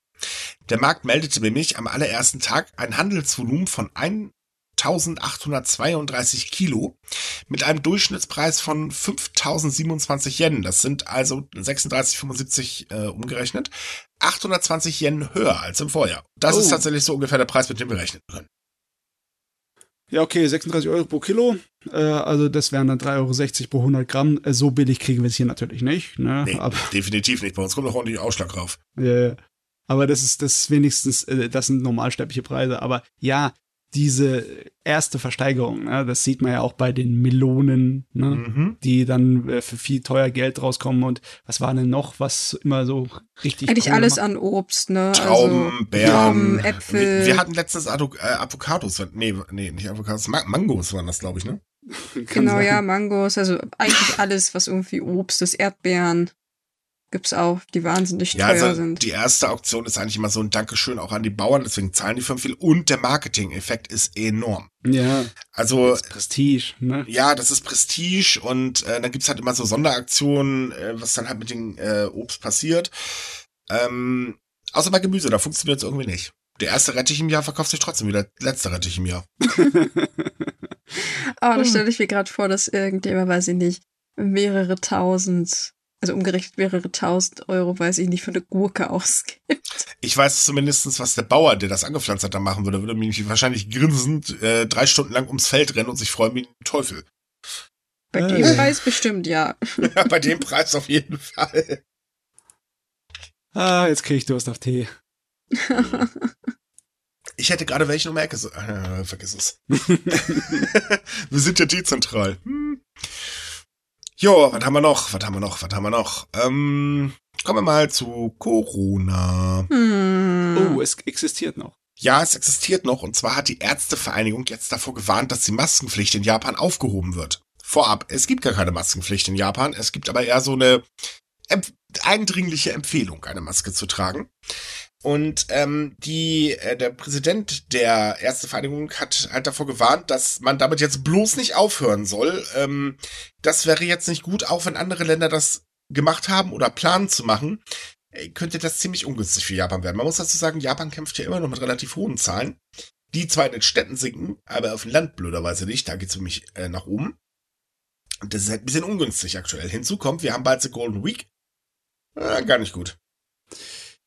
Der Markt meldete nämlich am allerersten Tag ein Handelsvolumen von 1832 Kilo mit einem Durchschnittspreis von 5027 Yen. Das sind also 36,75 äh, umgerechnet. 820 Yen höher als im Vorjahr. Das Oh. ist tatsächlich so ungefähr der Preis, mit dem wir rechnen können. Ja, okay, 36 Euro pro Kilo, äh, also das wären dann 3,60 Euro pro 100 Gramm. Äh, so billig kriegen wir es hier natürlich nicht, ne? Nee, Aber, definitiv nicht. Bei uns kommt noch ordentlich Ausschlag drauf. äh, aber das ist das wenigstens, äh, das sind normalsterbliche Preise. Aber ja, diese erste Versteigerung, ne, das sieht man ja auch bei den Melonen, ne? Mhm. die dann äh, für viel teuer Geld rauskommen und was war denn noch, was immer so richtig Eigentlich Kohle alles macht? an Obst, ne? Trauben, also, Beeren, Trauben, Äpfel. Wir, wir hatten letztens Ado äh, Avocados. Nee, nee, nicht Avocados. Ma Mangos waren das, glaube ich, ne? Genau, sein. ja, Mangos, also eigentlich alles, was irgendwie Obst ist, Erdbeeren gibt's auch, die wahnsinnig Ja, teuer also sind. die erste Auktion ist eigentlich immer so ein Dankeschön auch an die Bauern, deswegen zahlen die Firmen viel. Und der Marketing-Effekt ist enorm. Ja, Also, das Prestige, ne? ja, das ist Prestige und äh, dann gibt's halt immer so Sonderaktionen, äh, was dann halt mit dem äh, Obst passiert. Ähm, außer bei Gemüse, da funktioniert es irgendwie nicht. Der erste Rettich im Jahr verkauft sich trotzdem wieder. Der letzte Rettich im Jahr. Aber Hm. da stelle ich mir gerade vor, dass irgendjemand, weiß ich nicht, mehrere tausend, also umgerechnet mehrere tausend Euro, weiß ich nicht, für eine Gurke ausgibt. Ich weiß zumindestens, was der Bauer, der das angepflanzt hat, da machen würde. Würde mich wahrscheinlich grinsend äh, drei Stunden lang ums Feld rennen und sich freuen wie ein Teufel. Bei Äh. dem Preis bestimmt, ja. Ja, bei dem Preis auf jeden Fall. Ah, jetzt krieg ich Durst auf Tee. Ich hätte gerade welchen um Ecke. So, äh, vergiss es. wir sind ja dezentral. Hm. Jo, was haben wir noch? Was haben wir noch? Was haben wir noch? Ähm, kommen wir mal zu Corona. Hm. Oh, es existiert noch. Ja, es existiert noch und zwar hat die Ärztevereinigung jetzt davor gewarnt, dass die Maskenpflicht in Japan aufgehoben wird. vorab, es gibt gar keine Maskenpflicht in Japan. Es gibt aber eher so eine eindringliche Empfehlung, eine Maske zu tragen. Und ähm, die, äh, der Präsident der Ärztevereinigung hat halt davor gewarnt, dass man damit jetzt bloß nicht aufhören soll. Ähm, das wäre jetzt nicht gut, auch wenn andere Länder das gemacht haben oder planen zu machen, äh, könnte das ziemlich ungünstig für Japan werden. Man muss dazu sagen, Japan kämpft ja immer noch mit relativ hohen Zahlen. Die zwar in den Städten sinken, aber auf dem Land blöderweise nicht. Da geht es nämlich äh, nach oben. Und das ist halt ein bisschen ungünstig aktuell. Hinzu kommt, wir haben bald die Golden Week. Äh, gar nicht gut.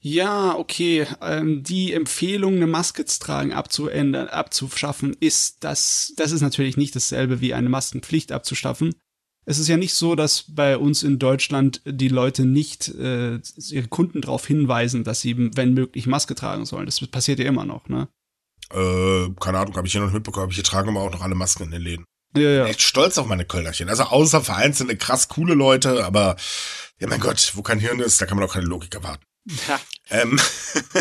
Ja, okay. Ähm, die Empfehlung, eine Maske zu tragen, abzuändern, abzuschaffen, ist das, das ist natürlich nicht dasselbe wie eine Maskenpflicht abzuschaffen. Es ist ja nicht so, dass bei uns in Deutschland die Leute nicht äh, ihre Kunden darauf hinweisen, dass sie, wenn möglich, Maske tragen sollen. Das passiert ja immer noch, ne? Äh, keine Ahnung, habe ich hier noch mitbekommen. Hier tragen aber auch noch alle Masken in den Läden. Ja, ja. Echt stolz auf meine Kölnerchen. Also außer vereinzelte krass coole Leute, aber ja mein Gott, wo kein Hirn ist, da kann man auch keine Logik erwarten. Ja. Ähm,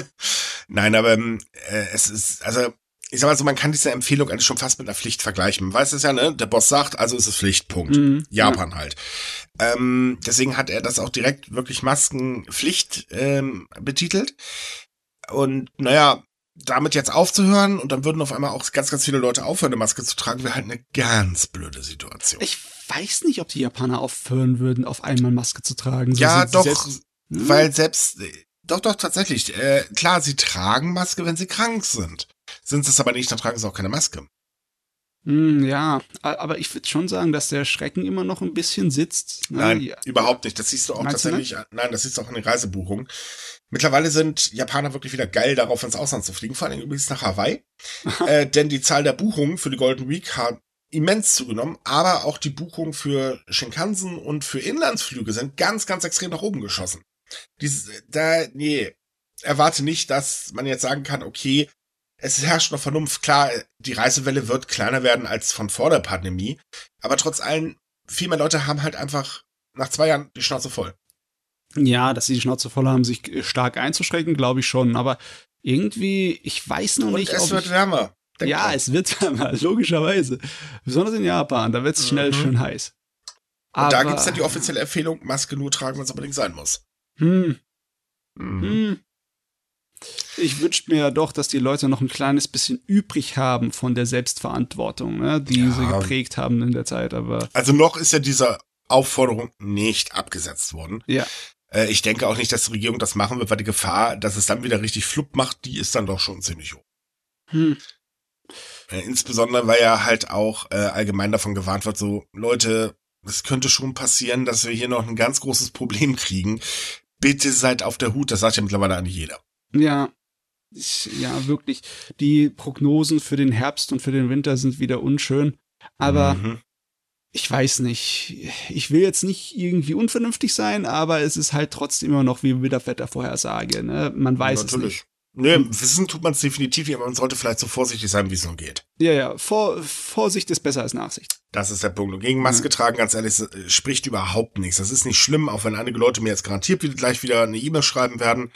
Nein, aber ähm, äh, es ist, also ich sag mal so, man kann diese Empfehlung eigentlich schon fast mit einer Pflicht vergleichen. Man weiß es ja, ne? Der Boss sagt, also ist es Pflicht, Punkt. Mhm, Japan halt. Ähm, deswegen hat er das auch direkt wirklich Maskenpflicht ähm, betitelt. Und naja, damit jetzt aufzuhören und dann würden auf einmal auch ganz, ganz viele Leute aufhören, eine Maske zu tragen, wäre halt eine ganz blöde Situation. Ich weiß nicht, ob die Japaner aufhören würden, auf einmal Maske zu tragen. So ja, doch, selbst- Hm? weil selbst, doch, doch, tatsächlich, äh, klar, sie tragen Maske, wenn sie krank sind. Sind sie es aber nicht, dann tragen sie auch keine Maske. Hm, ja, aber ich würde schon sagen, dass der Schrecken immer noch ein bisschen sitzt. ne? Nein, Ja. überhaupt nicht. Das siehst du auch Meinst du tatsächlich. Nein, das siehst du auch in den Reisebuchungen. Mittlerweile sind Japaner wirklich wieder geil darauf, ins Ausland zu fliegen, vor allem übrigens nach Hawaii. äh, denn die Zahl der Buchungen für die Golden Week hat immens zugenommen, aber auch die Buchungen für Shinkansen und für Inlandsflüge sind ganz, ganz extrem nach oben geschossen. Dies, da, nee, erwarte nicht, dass man jetzt sagen kann, okay, es herrscht noch Vernunft. Klar, die Reisewelle wird kleiner werden als von vor der Pandemie, aber trotz allem, viel mehr Leute haben halt einfach nach zwei Jahren die Schnauze voll. Ja, dass sie die Schnauze voll haben, sich stark einzuschränken, glaube ich schon. Aber irgendwie, ich weiß noch Und nicht, es wird ich, wärmer. Ja, dran. es wird wärmer, logischerweise. Besonders in Japan, da wird es schnell Mhm. schön heiß. Und da gibt's dann die offizielle Empfehlung, Maske nur tragen, wenn es unbedingt sein muss. Hm, Mhm. hm. Ich wünsche mir ja doch, dass die Leute noch ein kleines bisschen übrig haben von der Selbstverantwortung, ne, die Ja. sie geprägt haben in der Zeit, aber Also noch ist ja diese Aufforderung nicht abgesetzt worden. ja. Äh, ich denke auch nicht, dass die Regierung das machen wird, weil die Gefahr, dass es dann wieder richtig flupp macht, die ist dann doch schon ziemlich hoch. Hm. Äh, insbesondere, weil ja halt auch äh, allgemein davon gewarnt wird, so Leute, es könnte schon passieren, dass wir hier noch ein ganz großes Problem kriegen. Bitte seid auf der Hut, das sagt ja mittlerweile eigentlich jeder. Ja. Ich, ja, wirklich. Die Prognosen für den Herbst und für den Winter sind wieder unschön. Aber Mhm. ich weiß nicht. Ich will jetzt nicht irgendwie unvernünftig sein, aber es ist halt trotzdem immer noch wie Wettervorhersage. Ne? Man weiß es nicht. Nee, wissen tut man es definitiv, aber man sollte vielleicht so vorsichtig sein, wie es nur geht. Ja, ja. Vor, Vorsicht ist besser als Nachsicht. Das ist der Punkt. Und gegen Maske tragen, ganz ehrlich, s- spricht überhaupt nichts. Das ist nicht schlimm, auch wenn einige Leute mir jetzt garantiert wieder gleich wieder eine E-Mail schreiben werden.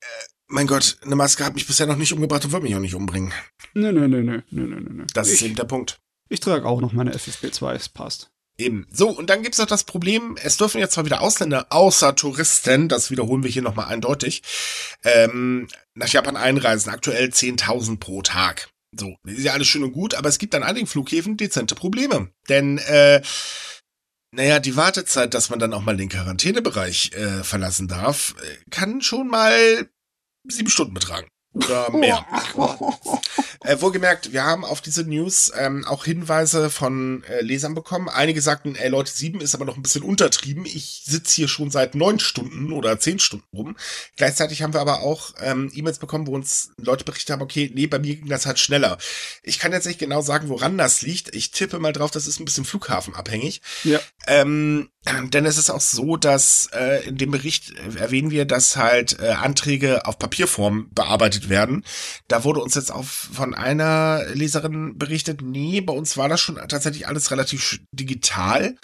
Äh, mein Gott, eine Maske hat mich bisher noch nicht umgebracht und wird mich auch nicht umbringen. Nö, nö, nö, nö, nö, nö, nö. Das ist ich, eben der Punkt. ich trage auch noch meine FFP2, es passt. Eben. So, und dann gibt's noch das Problem, es dürfen jetzt zwar wieder Ausländer, außer Touristen, das wiederholen wir hier nochmal eindeutig, ähm, nach Japan einreisen. Aktuell 10.000 pro Tag. So, ist ja alles schön und gut, aber es gibt an einigen Flughäfen dezente Probleme. Denn, äh, naja, die Wartezeit, dass man dann auch mal den Quarantänebereich äh, verlassen darf, äh, kann schon mal sieben Stunden betragen. Oder mehr. Äh, wohlgemerkt, wir haben auf diese News ähm, auch Hinweise von äh, Lesern bekommen. Einige sagten, ey Leute, sieben ist aber noch ein bisschen untertrieben. Ich sitze hier schon seit neun Stunden oder zehn Stunden rum. Gleichzeitig haben wir aber auch ähm, E-Mails bekommen, wo uns Leute berichtet haben, okay, nee, bei mir ging das halt schneller. Ich kann jetzt nicht genau sagen, woran das liegt. Ich tippe mal drauf, das ist ein bisschen flughafenabhängig. Ja. Ähm, denn es ist auch so, dass äh, in dem Bericht äh, erwähnen wir, dass halt äh, Anträge auf Papierform bearbeitet werden. Da wurde uns jetzt auch von einer Leserin berichtet, nee, bei uns war das schon tatsächlich alles relativ digital.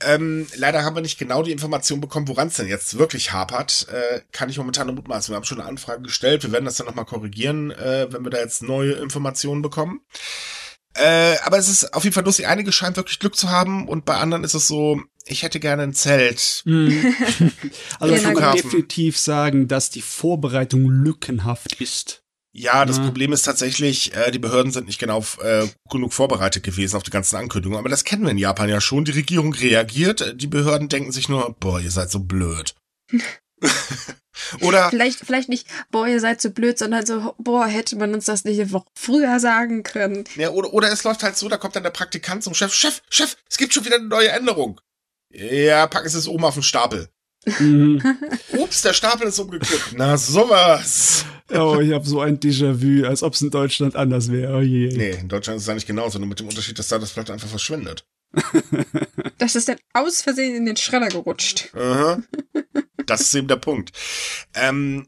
Ähm, leider haben wir nicht genau die Information bekommen, woran es denn jetzt wirklich hapert. Äh, kann ich momentan nur mutmaßen. Wir haben schon eine Anfrage gestellt. Wir werden das dann nochmal korrigieren, äh, wenn wir da jetzt neue Informationen bekommen. Äh, aber es ist auf jeden Fall lustig. Einige scheinen wirklich Glück zu haben und bei anderen ist es so, ich hätte gerne ein Zelt. Hm. also Ja, kann definitiv sagen, dass die Vorbereitung lückenhaft ist. Ja, das Ja. Problem ist tatsächlich, äh, die Behörden sind nicht genau äh, genug vorbereitet gewesen auf die ganzen Ankündigungen. Aber das kennen wir in Japan ja schon. Die Regierung reagiert, die Behörden denken sich nur, boah, ihr seid so blöd. Oder Vielleicht, vielleicht nicht, boah, ihr seid so blöd, sondern so, boah, hätte man uns das nicht eine Woche früher sagen können. Ja, oder, oder es läuft halt so, da kommt dann der Praktikant zum Chef, Chef, Chef, es gibt schon wieder eine neue Änderung. Ja, packen Sie es oben auf den Stapel. Mhm. Ups, der Stapel ist umgekippt. Na, sowas. oh, ich habe so ein Déjà-vu, als ob es in Deutschland anders wäre. Oh je. Nee, in Deutschland ist es eigentlich genauso, nur mit dem Unterschied, dass da das Blatt einfach verschwindet. Das ist dann aus Versehen in den Schredder gerutscht. Aha. Das ist eben der Punkt. Ähm,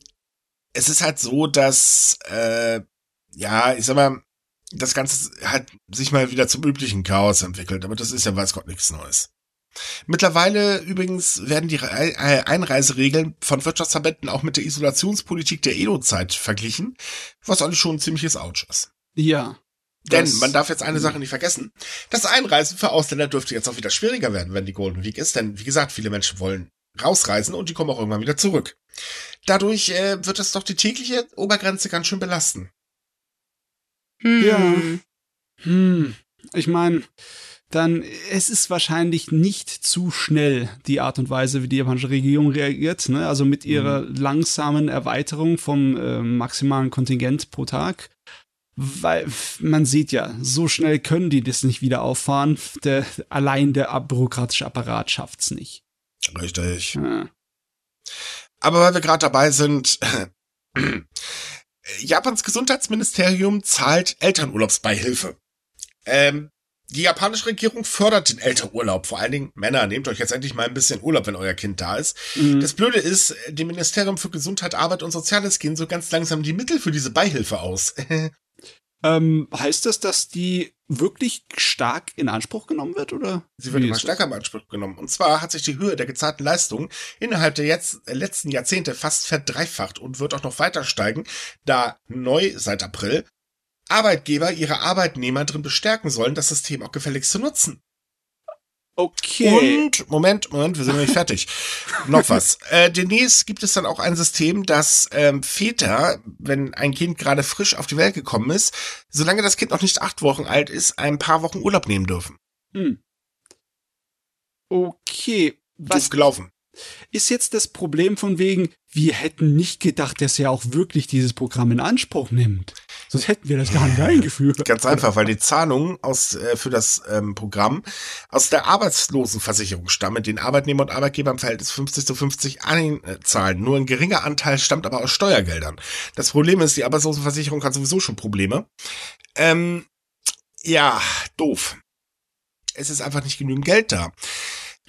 es ist halt so, dass, äh, ja, ich sag mal, das Ganze hat sich mal wieder zum üblichen Chaos entwickelt, aber das ist ja weiß Gott nichts Neues. Mittlerweile übrigens werden die äh, Einreiseregeln von Wirtschaftsverbänden auch mit der Isolationspolitik der Edo-Zeit verglichen, was eigentlich schon ein ziemliches Autsch ist. Ja. Denn man darf jetzt eine Sache nicht vergessen. Das Einreisen für Ausländer dürfte jetzt auch wieder schwieriger werden, wenn die Golden Week ist. Denn wie gesagt, viele Menschen wollen rausreisen und die kommen auch irgendwann wieder zurück. Dadurch äh, wird es doch die tägliche Obergrenze ganz schön belasten. Hm. Ja. Hm, ich meine, dann es ist wahrscheinlich nicht zu schnell die Art und Weise, wie die japanische Regierung reagiert. Ne? Also mit ihrer langsamen Erweiterung vom äh, maximalen Kontingent pro Tag. Weil man sieht ja, so schnell können die das nicht wieder auffahren. Der, allein der bürokratische Apparat schafft's nicht. Richtig. Ja. Aber weil wir gerade dabei sind, Japans Gesundheitsministerium zahlt Elternurlaubsbeihilfe. Ähm, die japanische Regierung fördert den Elternurlaub. Vor allen Dingen Männer, nehmt euch jetzt endlich mal ein bisschen Urlaub, wenn euer Kind da ist. Mhm. Das Blöde ist, dem Ministerium für Gesundheit, Arbeit und Soziales gehen so ganz langsam die Mittel für diese Beihilfe aus. Ähm, heißt das, dass die wirklich stark in Anspruch genommen wird, oder? Sie wird immer stärker in Anspruch genommen. Und zwar hat sich die Höhe der gezahlten Leistungen innerhalb der jetzt, äh, letzten Jahrzehnte fast verdreifacht und wird auch noch weiter steigen, da neu seit April Arbeitgeber ihre Arbeitnehmer drin bestärken sollen, das System auch gefälligst zu nutzen. Okay. Und, Moment, Moment, wir sind noch nicht fertig. noch was. Äh, demnächst gibt es dann auch ein System, dass ähm, Väter, wenn ein Kind gerade frisch auf die Welt gekommen ist, solange das Kind noch nicht acht Wochen alt ist, ein paar Wochen Urlaub nehmen dürfen. Hm. Okay. Was Was gelaufen? ist jetzt das Problem von wegen, wir hätten nicht gedacht, dass er auch wirklich dieses Programm in Anspruch nimmt. Sonst hätten wir das gar nicht eingeführt. Ganz einfach, weil die Zahlungen aus, äh, für das ähm, Programm aus der Arbeitslosenversicherung stammen, den Arbeitnehmer und Arbeitgeber im Verhältnis 50 zu 50 einzahlen. Nur ein geringer Anteil stammt aber aus Steuergeldern. Das Problem ist, die Arbeitslosenversicherung hat sowieso schon Probleme. Ähm, ja, doof. Es ist einfach nicht genügend Geld da.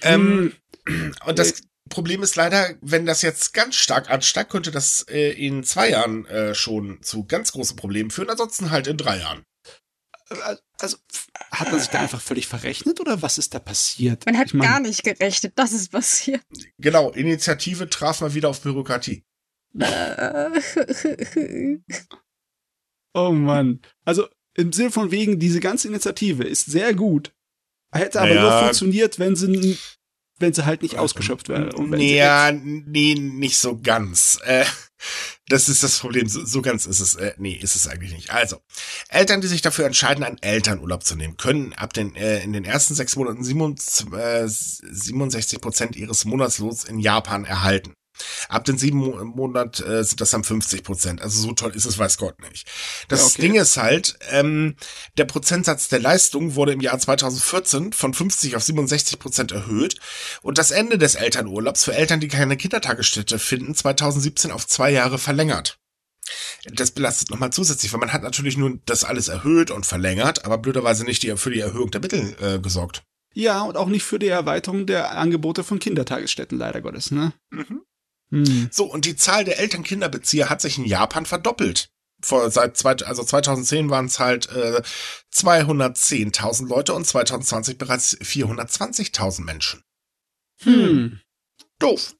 Ähm, Hm, und das Problem ist leider, wenn das jetzt ganz stark ansteigt, könnte das äh, in zwei Jahren äh, schon zu ganz großen Problemen führen. Ansonsten halt in drei Jahren. also hat man sich da einfach völlig verrechnet oder was ist da passiert? Man hat Ich mein, gar nicht gerechnet, das ist passiert. Genau, Initiative traf mal wieder auf Bürokratie. Äh, Oh Mann. Also im Sinne von wegen, diese ganze Initiative ist sehr gut. Hätte aber Naja. nur funktioniert, wenn sie, wenn sie halt nicht ausgeschöpft wäre. Und ja, nee, nicht so ganz. Äh, das ist das Problem. So, so ganz ist es. Äh, nee, ist es eigentlich nicht. Also, Eltern, die sich dafür entscheiden, einen Elternurlaub zu nehmen, können ab den äh, in den ersten sechs Monaten 67 äh, 67 Prozent ihres Monatslohns in Japan erhalten. Ab den sieben Mo Monat äh, sind das dann 50 Prozent. Also so toll ist es, weiß Gott nicht. Das Ja, okay. Ding ist halt, ähm, der Prozentsatz der Leistung wurde im Jahr 2014 von 50 auf 67 Prozent erhöht und das Ende des Elternurlaubs für Eltern, die keine Kindertagesstätte finden, 2017 auf zwei Jahre verlängert. Das belastet nochmal zusätzlich, weil man hat natürlich nur das alles erhöht und verlängert, aber blöderweise nicht die, für die Erhöhung der Mittel äh, gesorgt. Ja, und auch nicht für die Erweiterung der Angebote von Kindertagesstätten, leider Gottes, ne? Mhm. Hm. So, und die Zahl der Eltern-Kinderbezieher hat sich in Japan verdoppelt. Vor, seit zwei, also 2010 waren es halt äh, 210.000 Leute und 2020 bereits 420.000 Menschen. Hm. Doof.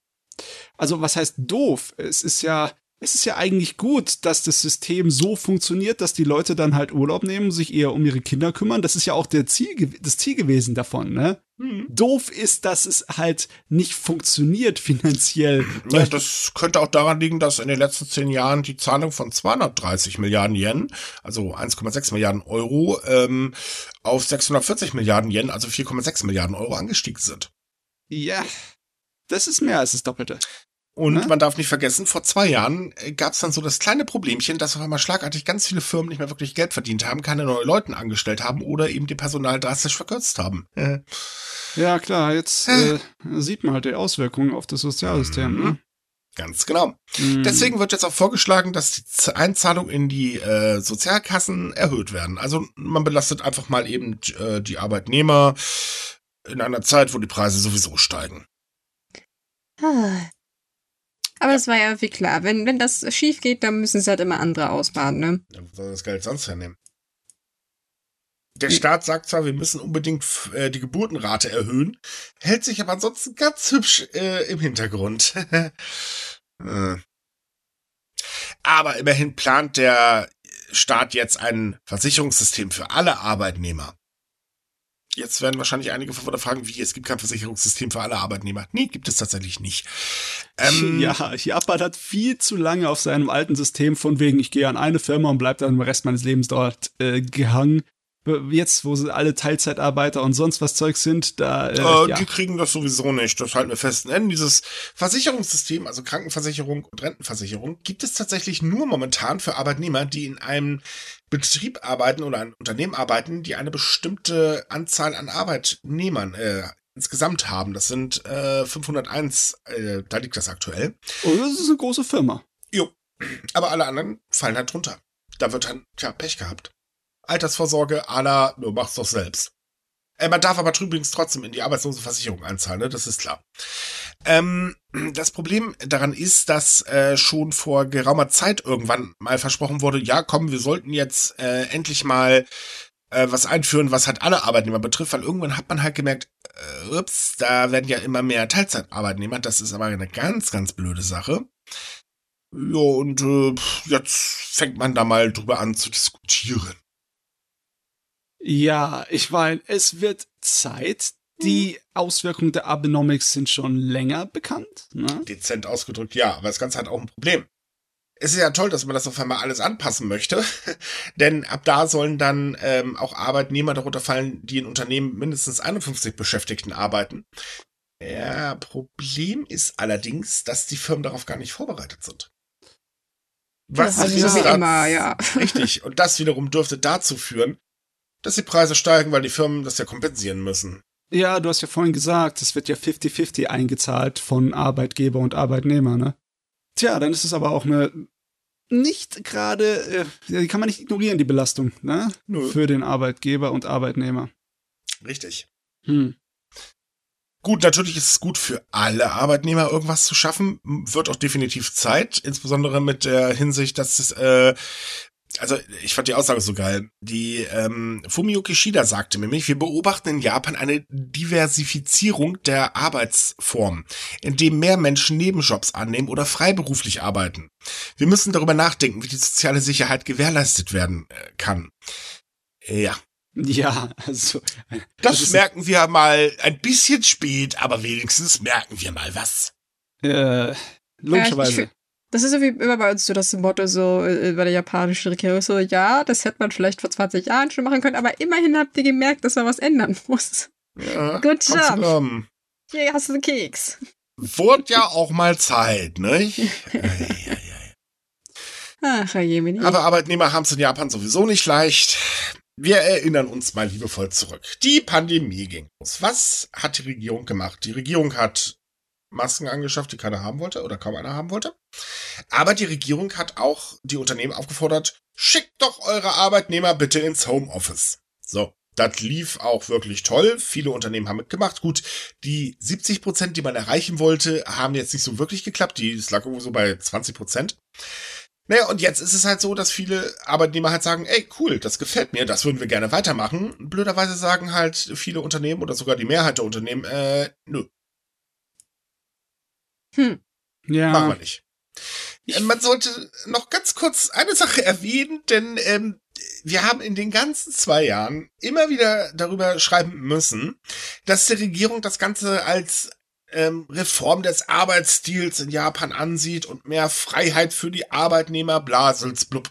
Also, was heißt doof? Es ist ja es ist ja eigentlich gut, dass das System so funktioniert, dass die Leute dann halt Urlaub nehmen, sich eher um ihre Kinder kümmern. Das ist ja auch der Ziel, das Ziel gewesen davon, ne? Mhm. Doof ist, dass es halt nicht funktioniert finanziell. Ja, das könnte auch daran liegen, dass in den letzten zehn Jahren die Zahlung von 230 Milliarden Yen, also 1,6 Milliarden Euro, ähm, auf 640 Milliarden Yen, also 4,6 Milliarden Euro angestiegen sind. Ja, das ist mehr als das Doppelte. Und ne? man darf nicht vergessen, vor zwei Jahren äh, gab es dann so das kleine Problemchen, dass auf einmal schlagartig ganz viele Firmen nicht mehr wirklich Geld verdient haben, keine neuen Leute angestellt haben oder eben die Personal drastisch verkürzt haben. Äh. Ja, klar, jetzt äh, sieht man halt die Auswirkungen auf das Sozialsystem. Mhm. Ne? Ganz genau. Mhm. Deswegen wird jetzt auch vorgeschlagen, dass die Einzahlungen in die äh, Sozialkassen erhöht werden. Also man belastet einfach mal eben äh, die Arbeitnehmer in einer Zeit, wo die Preise sowieso steigen. Ah. Aber es war ja irgendwie klar, wenn, wenn das schief geht, dann müssen sie halt immer andere ausbaden, ne? Ja, wo soll das Geld sonst hernehmen? Der Staat sagt zwar, wir müssen unbedingt äh, die Geburtenrate erhöhen, hält sich aber ansonsten ganz hübsch äh, im Hintergrund. äh. Aber immerhin plant der Staat jetzt ein Versicherungssystem für alle Arbeitnehmer. Jetzt werden wahrscheinlich einige von fragen, wie, es gibt kein Versicherungssystem für alle Arbeitnehmer. Nee, gibt es tatsächlich nicht. Ähm, ja, Japan hat viel zu lange auf seinem alten System von wegen, ich gehe an eine Firma und bleibe dann den Rest meines Lebens dort äh, gehangen. Jetzt, wo sie alle Teilzeitarbeiter und sonst was Zeug sind, da. Äh, äh, ja. Die kriegen das sowieso nicht. Das halten wir fest. Denn dieses Versicherungssystem, also Krankenversicherung und Rentenversicherung, gibt es tatsächlich nur momentan für Arbeitnehmer, die in einem Betrieb arbeiten oder ein Unternehmen arbeiten, die eine bestimmte Anzahl an Arbeitnehmern äh, insgesamt haben. Das sind äh, 501, äh, da liegt das aktuell. Oh, das ist eine große Firma. Jo. Aber alle anderen fallen halt drunter. Da wird dann, tja, Pech gehabt. Altersvorsorge, Ala, du machst doch selbst. Äh, man darf aber übrigens trotzdem in die Arbeitslosenversicherung einzahlen, ne? das ist klar. Ähm, das Problem daran ist, dass äh, schon vor geraumer Zeit irgendwann mal versprochen wurde, ja komm, wir sollten jetzt äh, endlich mal äh, was einführen, was halt alle Arbeitnehmer betrifft, weil irgendwann hat man halt gemerkt, äh, ups, da werden ja immer mehr Teilzeitarbeitnehmer, das ist aber eine ganz, ganz blöde Sache. Ja, und äh, jetzt fängt man da mal drüber an zu diskutieren. Ja, ich meine, es wird Zeit. Die mhm. Auswirkungen der Abenomics sind schon länger bekannt. Ne? Dezent ausgedrückt, ja, aber das Ganze hat auch ein Problem. Es ist ja toll, dass man das auf einmal alles anpassen möchte, denn ab da sollen dann ähm, auch Arbeitnehmer darunter fallen, die in Unternehmen mindestens 51 Beschäftigten arbeiten. Ja, Problem ist allerdings, dass die Firmen darauf gar nicht vorbereitet sind. Was also so immer, ja. Richtig. Und das wiederum dürfte dazu führen, dass die Preise steigen, weil die Firmen das ja kompensieren müssen. Ja, du hast ja vorhin gesagt, es wird ja 50-50 eingezahlt von Arbeitgeber und Arbeitnehmer, ne? Tja, dann ist es aber auch eine nicht gerade, äh, die kann man nicht ignorieren, die Belastung, ne? Nö. Für den Arbeitgeber und Arbeitnehmer. Richtig. Hm. Gut, natürlich ist es gut für alle Arbeitnehmer, irgendwas zu schaffen. Wird auch definitiv Zeit, insbesondere mit der Hinsicht, dass es äh, also ich fand die Aussage so geil. Die ähm, Fumio Kishida sagte nämlich, wir beobachten in Japan eine Diversifizierung der Arbeitsform, indem mehr Menschen Nebenjobs annehmen oder freiberuflich arbeiten. Wir müssen darüber nachdenken, wie die soziale Sicherheit gewährleistet werden äh, kann. Ja. Ja, also. Das, das merken wir mal ein bisschen spät, aber wenigstens merken wir mal was. Äh, logischerweise. Das ist so wie immer bei uns so das Motto so äh, bei der japanischen Regierung so, ja, das hätte man vielleicht vor 20 Jahren schon machen können, aber immerhin habt ihr gemerkt, dass man was ändern muss. Ja, Good job. Hier hast du einen Keks. Wurde ja auch mal Zeit, ne? Ach, Jemini. Aber Arbeitnehmer haben es in Japan sowieso nicht leicht. Wir erinnern uns mal liebevoll zurück. Die Pandemie ging los. Was hat die Regierung gemacht? Die Regierung hat Masken angeschafft, die keiner haben wollte oder kaum einer haben wollte. Aber die Regierung hat auch die Unternehmen aufgefordert, schickt doch eure Arbeitnehmer bitte ins Homeoffice. So. Das lief auch wirklich toll. Viele Unternehmen haben mitgemacht. Gut, die 70 Prozent, die man erreichen wollte, haben jetzt nicht so wirklich geklappt. Die lag irgendwo so bei 20 Prozent. Naja, und jetzt ist es halt so, dass viele Arbeitnehmer halt sagen, ey, cool, das gefällt mir, das würden wir gerne weitermachen. Blöderweise sagen halt viele Unternehmen oder sogar die Mehrheit der Unternehmen, äh, nö, hm. Ja. Machen wir nicht. äh, man sollte noch ganz kurz eine Sache erwähnen, denn ähm, wir haben in den ganzen zwei Jahren immer wieder darüber schreiben müssen, dass die Regierung das Ganze als ähm, Reform des Arbeitsstils in Japan ansieht und mehr Freiheit für die Arbeitnehmer, blasels, blub.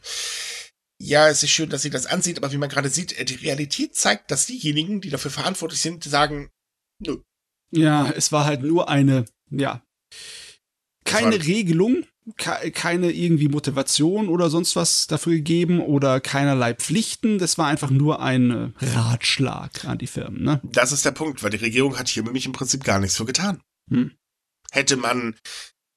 Ja, es ist schön, dass sie das ansieht, aber wie man gerade sieht, äh, die Realität zeigt, dass diejenigen, die dafür verantwortlich sind, sagen, nö. Ja, es war halt nur eine, ja, keine Regelung, keine irgendwie Motivation oder sonst was dafür gegeben oder keinerlei Pflichten. Das war einfach nur ein Ratschlag an die Firmen. Ne? Das ist der Punkt, weil die Regierung hat hier nämlich im Prinzip gar nichts für getan. Hm. Hätte man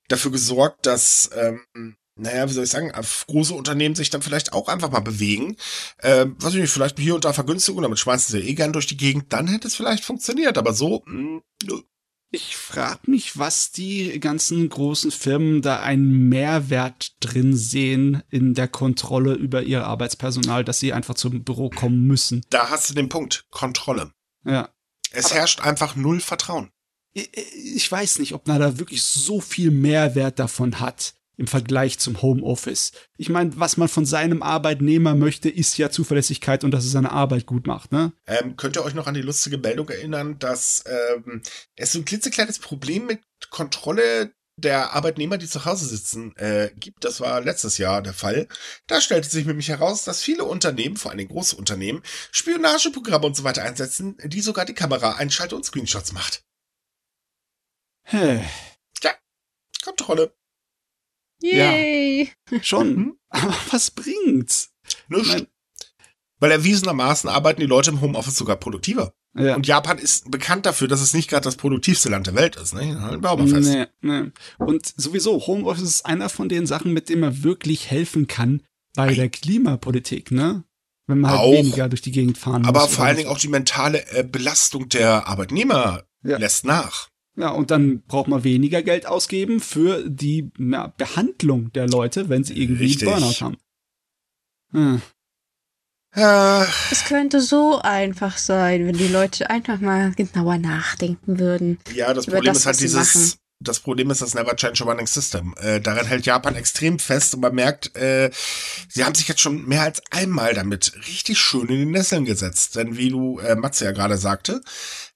dafür gesorgt, dass, ähm, naja, wie soll ich sagen, große Unternehmen sich dann vielleicht auch einfach mal bewegen. Ähm, weiß ich nicht, vielleicht hier und da Vergünstigung, damit schmeißen sie eh gern durch die Gegend, dann hätte es vielleicht funktioniert. Aber so, mh, hm, ich frage mich, was die ganzen großen Firmen da einen Mehrwert drin sehen in der Kontrolle über ihr Arbeitspersonal, dass sie einfach zum Büro kommen müssen. Da hast du den Punkt. Kontrolle. Ja. Es Aber herrscht einfach null Vertrauen. Ich weiß nicht, ob man da wirklich so viel Mehrwert davon hat im Vergleich zum Homeoffice. Ich meine, was man von seinem Arbeitnehmer möchte, ist ja Zuverlässigkeit und dass er seine Arbeit gut macht, ne? Ähm, könnt ihr euch noch an die lustige Meldung erinnern, dass ähm, es so ein klitzekleines Problem mit Kontrolle der Arbeitnehmer, die zu Hause sitzen, äh, gibt. Das war letztes Jahr der Fall. Da stellte sich nämlich heraus, dass viele Unternehmen, vor allem große Unternehmen, Spionageprogramme und so weiter einsetzen, die sogar die Kamera einschalte und Screenshots macht. Hä? Tja, Kontrolle. Yay! Ja, schon. Mhm. Aber was bringt's? Nichts. Weil erwiesenermaßen arbeiten die Leute im Homeoffice sogar produktiver. Ja. Und Japan ist bekannt dafür, dass es nicht gerade das produktivste Land der Welt ist. Ne? Halten wir auch mal fest. Nee, nee. Und sowieso, Homeoffice ist einer von den Sachen, mit denen man wirklich helfen kann bei Ei. der Klimapolitik, ne? Wenn man halt auch, weniger durch die Gegend fahren aber muss. Aber vor allen Dingen auch die mentale äh, Belastung der Arbeitnehmer ja. lässt nach. Ja, und dann braucht man weniger Geld ausgeben für die ja, Behandlung der Leute, wenn sie irgendwie Richtig. Burnout haben. Hm. Ja. Es könnte so einfach sein, wenn die Leute einfach mal genauer nachdenken würden. Ja, das Problem das, ist halt dieses, das Problem ist das Never Change a Running System. Äh, daran hält Japan extrem fest und man merkt, äh, sie haben sich jetzt schon mehr als einmal damit richtig schön in die Nesseln gesetzt. Denn wie du, äh, Matze ja gerade sagte,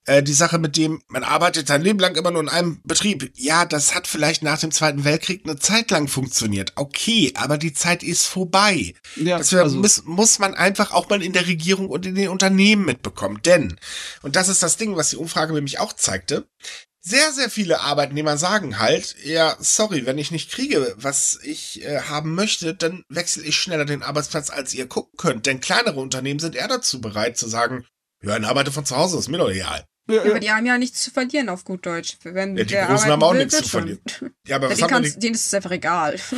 äh, die Sache mit dem, man arbeitet sein Leben lang immer nur in einem Betrieb. Ja, das hat vielleicht nach dem Zweiten Weltkrieg eine Zeit lang funktioniert. Okay, aber die Zeit ist vorbei. Ja, das also. muss, muss man einfach auch mal in der Regierung und in den Unternehmen mitbekommen. Denn, und das ist das Ding, was die Umfrage nämlich auch zeigte, sehr, sehr viele Arbeitnehmer sagen halt, ja, sorry, wenn ich nicht kriege, was ich äh, haben möchte, dann wechsle ich schneller den Arbeitsplatz, als ihr gucken könnt. Denn kleinere Unternehmen sind eher dazu bereit zu sagen, ja, ein Arbeiter von zu Hause ist mir doch egal. Ja, aber die haben ja nichts zu verlieren auf gut Deutsch. Wenn ja, die Großen haben auch will, nichts zu verlieren. Ja, aber was haben kannst, die? Denen ist es einfach egal.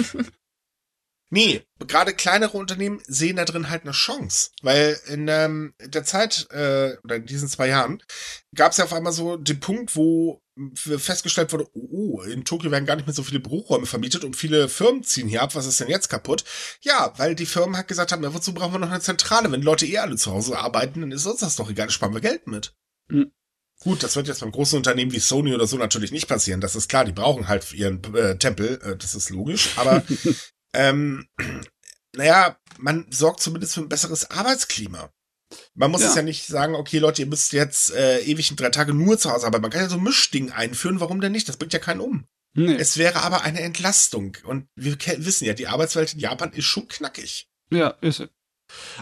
Nee, gerade kleinere Unternehmen sehen da drin halt eine Chance. Weil in ähm, der Zeit, äh, oder in diesen zwei Jahren, gab es ja auf einmal so den Punkt, wo festgestellt wurde, oh, in Tokio werden gar nicht mehr so viele Büroräume vermietet und viele Firmen ziehen hier ab. Was ist denn jetzt kaputt? Ja, weil die Firmen halt gesagt haben, ja, wozu brauchen wir noch eine Zentrale? Wenn Leute eh alle zu Hause arbeiten, dann ist uns das doch egal, sparen wir Geld mit. Mhm. Gut, das wird jetzt beim großen Unternehmen wie Sony oder so natürlich nicht passieren. Das ist klar, die brauchen halt ihren äh, Tempel, äh, das ist logisch. Aber ähm, naja, man sorgt zumindest für ein besseres Arbeitsklima. Man muss ja. es ja nicht sagen, okay, Leute, ihr müsst jetzt äh, ewig in drei Tage nur zu Hause arbeiten. Man kann ja so ein Mischding einführen, warum denn nicht? Das bringt ja keinen um. Nee. Es wäre aber eine Entlastung. Und wir wissen ja, die Arbeitswelt in Japan ist schon knackig. Ja, ist.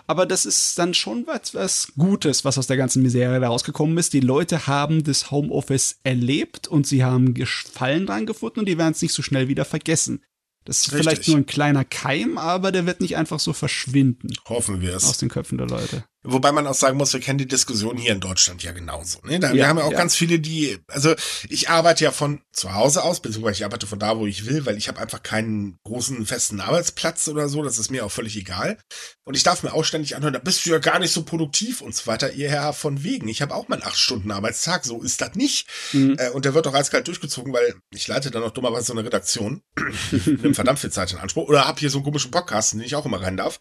Aber das ist dann schon was, was Gutes, was aus der ganzen Misere da rausgekommen ist. Die Leute haben das Homeoffice erlebt und sie haben Gefallen dran gefunden und die werden es nicht so schnell wieder vergessen. Das ist Richtig. vielleicht nur ein kleiner Keim, aber der wird nicht einfach so verschwinden. Hoffen wir es. Aus den Köpfen der Leute. Wobei man auch sagen muss, wir kennen die Diskussion hier in Deutschland ja genauso. Ne? Da, ja, wir haben ja auch ja. ganz viele, die, also ich arbeite ja von zu Hause aus, beziehungsweise ich arbeite von da, wo ich will, weil ich habe einfach keinen großen festen Arbeitsplatz oder so. Das ist mir auch völlig egal. Und ich darf mir auch ständig anhören, da bist du ja gar nicht so produktiv und so weiter. Ihr Herr von wegen. Ich habe auch meinen acht Stunden Arbeitstag, so ist das nicht. Mhm. Äh, und der wird auch eiskalt durchgezogen, weil ich leite dann auch dummerweise so eine Redaktion. Nimm verdammt viel Zeit in Anspruch. Oder habe hier so einen komischen Podcast, den ich auch immer rein darf.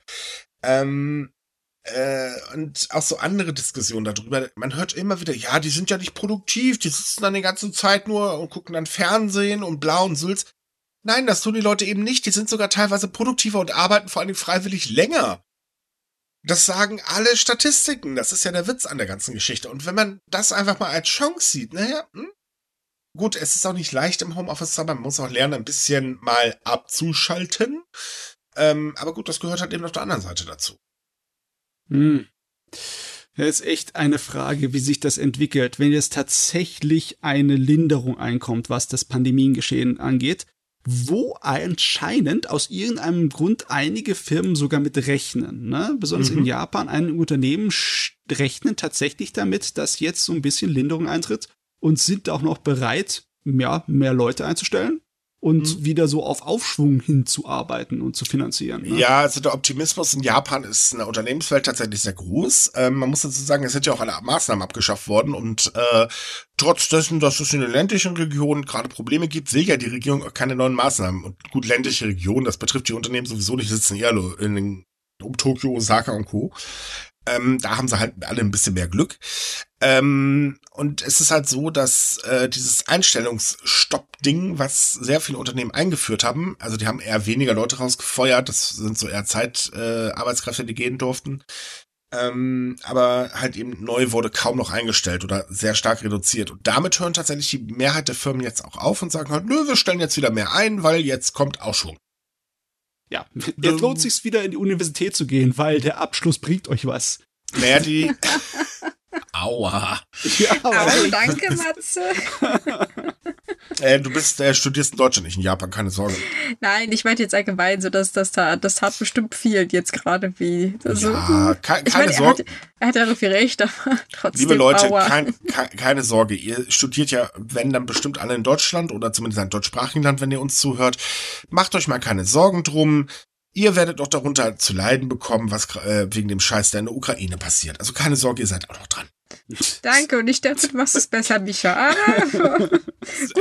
Ähm, äh, und auch so andere Diskussionen darüber. Man hört immer wieder, ja, die sind ja nicht produktiv, die sitzen dann die ganze Zeit nur und gucken dann Fernsehen und blau und Sülz. Nein, das tun die Leute eben nicht. Die sind sogar teilweise produktiver und arbeiten vor allem freiwillig länger. Das sagen alle Statistiken. Das ist ja der Witz an der ganzen Geschichte. Und wenn man das einfach mal als Chance sieht, naja, hm? gut, es ist auch nicht leicht im Homeoffice, aber man muss auch lernen, ein bisschen mal abzuschalten. Ähm, aber gut, das gehört halt eben auf der anderen Seite dazu. Hm. Ja, ist echt eine Frage, wie sich das entwickelt. Wenn jetzt tatsächlich eine Linderung einkommt, was das Pandemiengeschehen angeht, wo anscheinend aus irgendeinem Grund einige Firmen sogar mit rechnen. Ne? Besonders mhm. in Japan, ein Unternehmen rechnen tatsächlich damit, dass jetzt so ein bisschen Linderung eintritt und sind auch noch bereit, ja, mehr Leute einzustellen und mhm. wieder so auf Aufschwung hinzuarbeiten und zu finanzieren. Ne? Ja, also der Optimismus in Japan ist in der Unternehmenswelt tatsächlich sehr groß. Ähm, man muss dazu sagen, es sind ja auch alle Maßnahmen abgeschafft worden und äh, trotz dessen, dass es in den ländlichen Regionen gerade Probleme gibt, will ja die Regierung auch keine neuen Maßnahmen. Und gut, ländliche Regionen, das betrifft die Unternehmen sowieso nicht, sitzen eher in den um Tokio, Osaka und Co. Ähm, da haben sie halt alle ein bisschen mehr Glück. Ähm, und es ist halt so, dass äh, dieses Einstellungsstopp-Ding, was sehr viele Unternehmen eingeführt haben, also die haben eher weniger Leute rausgefeuert, das sind so eher Zeitarbeitskräfte, äh, die gehen durften. Ähm, aber halt eben neu wurde kaum noch eingestellt oder sehr stark reduziert. Und damit hören tatsächlich die Mehrheit der Firmen jetzt auch auf und sagen halt, nö, wir stellen jetzt wieder mehr ein, weil jetzt kommt Aufschwung. Ja, jetzt lohnt sich wieder in die Universität zu gehen, weil der Abschluss bringt euch was. Naja, die. Aua. Ja, oh, danke, Matze. äh, du bist, äh, studierst in Deutschland, nicht in Japan, keine Sorge. Nein, ich meinte jetzt allgemein so, dass das tat, das tat bestimmt viel jetzt gerade wie. Also, ja, ke keine meine, Sorge. Er hat, er hat ja viel recht, aber trotzdem. Liebe Leute, kein, ke keine Sorge. Ihr studiert ja, wenn dann bestimmt alle in Deutschland oder zumindest ein deutschsprachigen Land, wenn ihr uns zuhört. Macht euch mal keine Sorgen drum. Ihr werdet doch darunter zu leiden bekommen, was äh, wegen dem Scheiß, der in der Ukraine passiert. Also keine Sorge, ihr seid auch noch dran. Danke, und ich dachte, du machst es besser, Micha. Aber gut,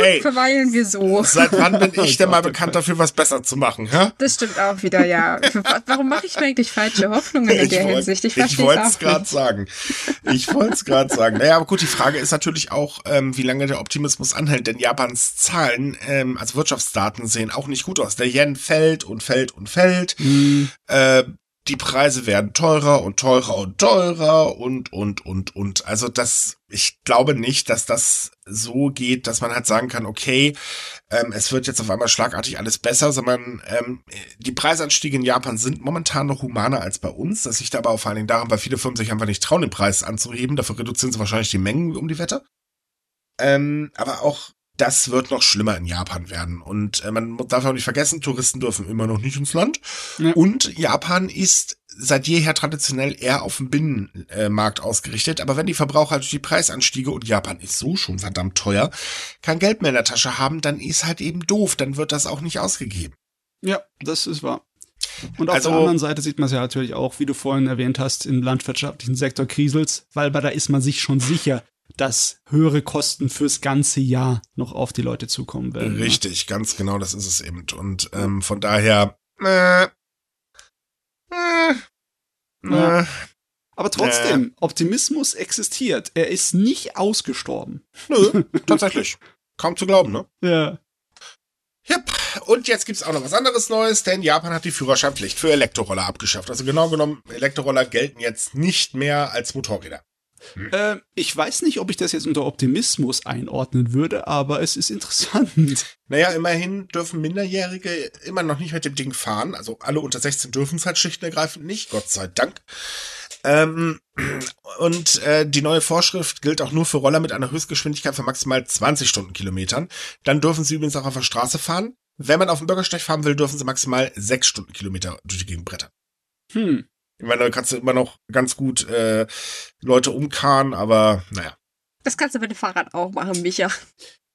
Ey, verweilen wir so. Seit wann bin ich denn mal bekannt dafür, was besser zu machen? Hä? Das stimmt auch wieder, ja. Warum mache ich mir eigentlich falsche Hoffnungen in ich der wollt, Hinsicht? Ich, ich wollte es gerade sagen. Ich wollte es gerade sagen. Naja, aber gut, die Frage ist natürlich auch, ähm, wie lange der Optimismus anhält. Denn Japans Zahlen, ähm, also Wirtschaftsdaten, sehen auch nicht gut aus. Der Yen fällt und fällt und fällt. Mhm. Äh, die Preise werden teurer und teurer und teurer und, und, und, und. Also das, ich glaube nicht, dass das so geht, dass man halt sagen kann, okay, ähm, es wird jetzt auf einmal schlagartig alles besser, sondern ähm, die Preisanstiege in Japan sind momentan noch humaner als bei uns. Das liegt aber vor allen Dingen daran, weil viele Firmen sich einfach nicht trauen, den Preis anzuheben. Dafür reduzieren sie wahrscheinlich die Mengen um die Wette. Ähm, aber auch das wird noch schlimmer in Japan werden. Und äh, man darf auch nicht vergessen, Touristen dürfen immer noch nicht ins Land. Ja. Und Japan ist seit jeher traditionell eher auf den Binnenmarkt ausgerichtet. Aber wenn die Verbraucher durch die Preisanstiege, und Japan ist so schon verdammt teuer, kein Geld mehr in der Tasche haben, dann ist halt eben doof. Dann wird das auch nicht ausgegeben. Ja, das ist wahr. Und auf also, der anderen Seite sieht man es ja natürlich auch, wie du vorhin erwähnt hast, im landwirtschaftlichen Sektor kriselt's, weil da ist man sich schon sicher, dass höhere Kosten fürs ganze Jahr noch auf die Leute zukommen werden. Ne? Richtig, ne? ganz genau, das ist es eben. Und ähm, von daher. Äh, äh, ja. Äh, Aber trotzdem, äh. Optimismus existiert. Er ist nicht ausgestorben. Nö, tatsächlich. Kaum zu glauben, ne? Ja. Yep. Und jetzt gibt's auch noch was anderes Neues, denn Japan hat die Führerscheinpflicht für Elektroroller abgeschafft. Also genau genommen, Elektroroller gelten jetzt nicht mehr als Motorräder. Äh, ich weiß nicht, ob ich das jetzt unter Optimismus einordnen würde, aber es ist interessant. Naja, immerhin dürfen Minderjährige immer noch nicht mit dem Ding fahren. Also alle unter 16 dürfen es halt schlicht und ergreifend nicht, Gott sei Dank. Ähm, und äh, die neue Vorschrift gilt auch nur für Roller mit einer Höchstgeschwindigkeit von maximal 20 Stundenkilometern. Dann dürfen sie übrigens auch auf der Straße fahren. Wenn man auf dem Bürgersteig fahren will, dürfen sie maximal 6 Stundenkilometer durch die Gegend brettern. Hm. Ich meine, da kannst du immer noch ganz gut äh, Leute umkarren, aber naja. Das kannst du mit dem Fahrrad auch machen, Micha.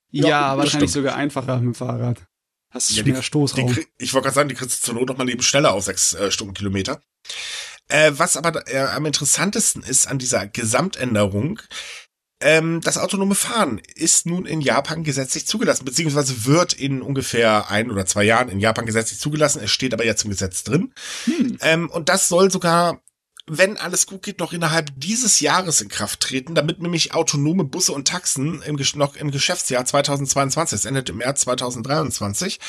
Ja, ja wahrscheinlich sogar einfacher mit dem Fahrrad. Hast du ja, mehr Stoßraum. Die, ich wollte gerade sagen, die kriegst du zur Not noch mal eben schneller auf sechs äh, Stundenkilometer. Äh, was aber äh, am interessantesten ist an dieser Gesamtänderung, ähm, das autonome Fahren ist nun in Japan gesetzlich zugelassen, beziehungsweise wird in ungefähr ein oder zwei Jahren in Japan gesetzlich zugelassen. Es steht aber jetzt im Gesetz drin. Hm. Ähm, und das soll sogar wenn alles gut geht, noch innerhalb dieses Jahres in Kraft treten, damit nämlich autonome Busse und Taxen im, noch im Geschäftsjahr 2022, es endet im März 2023,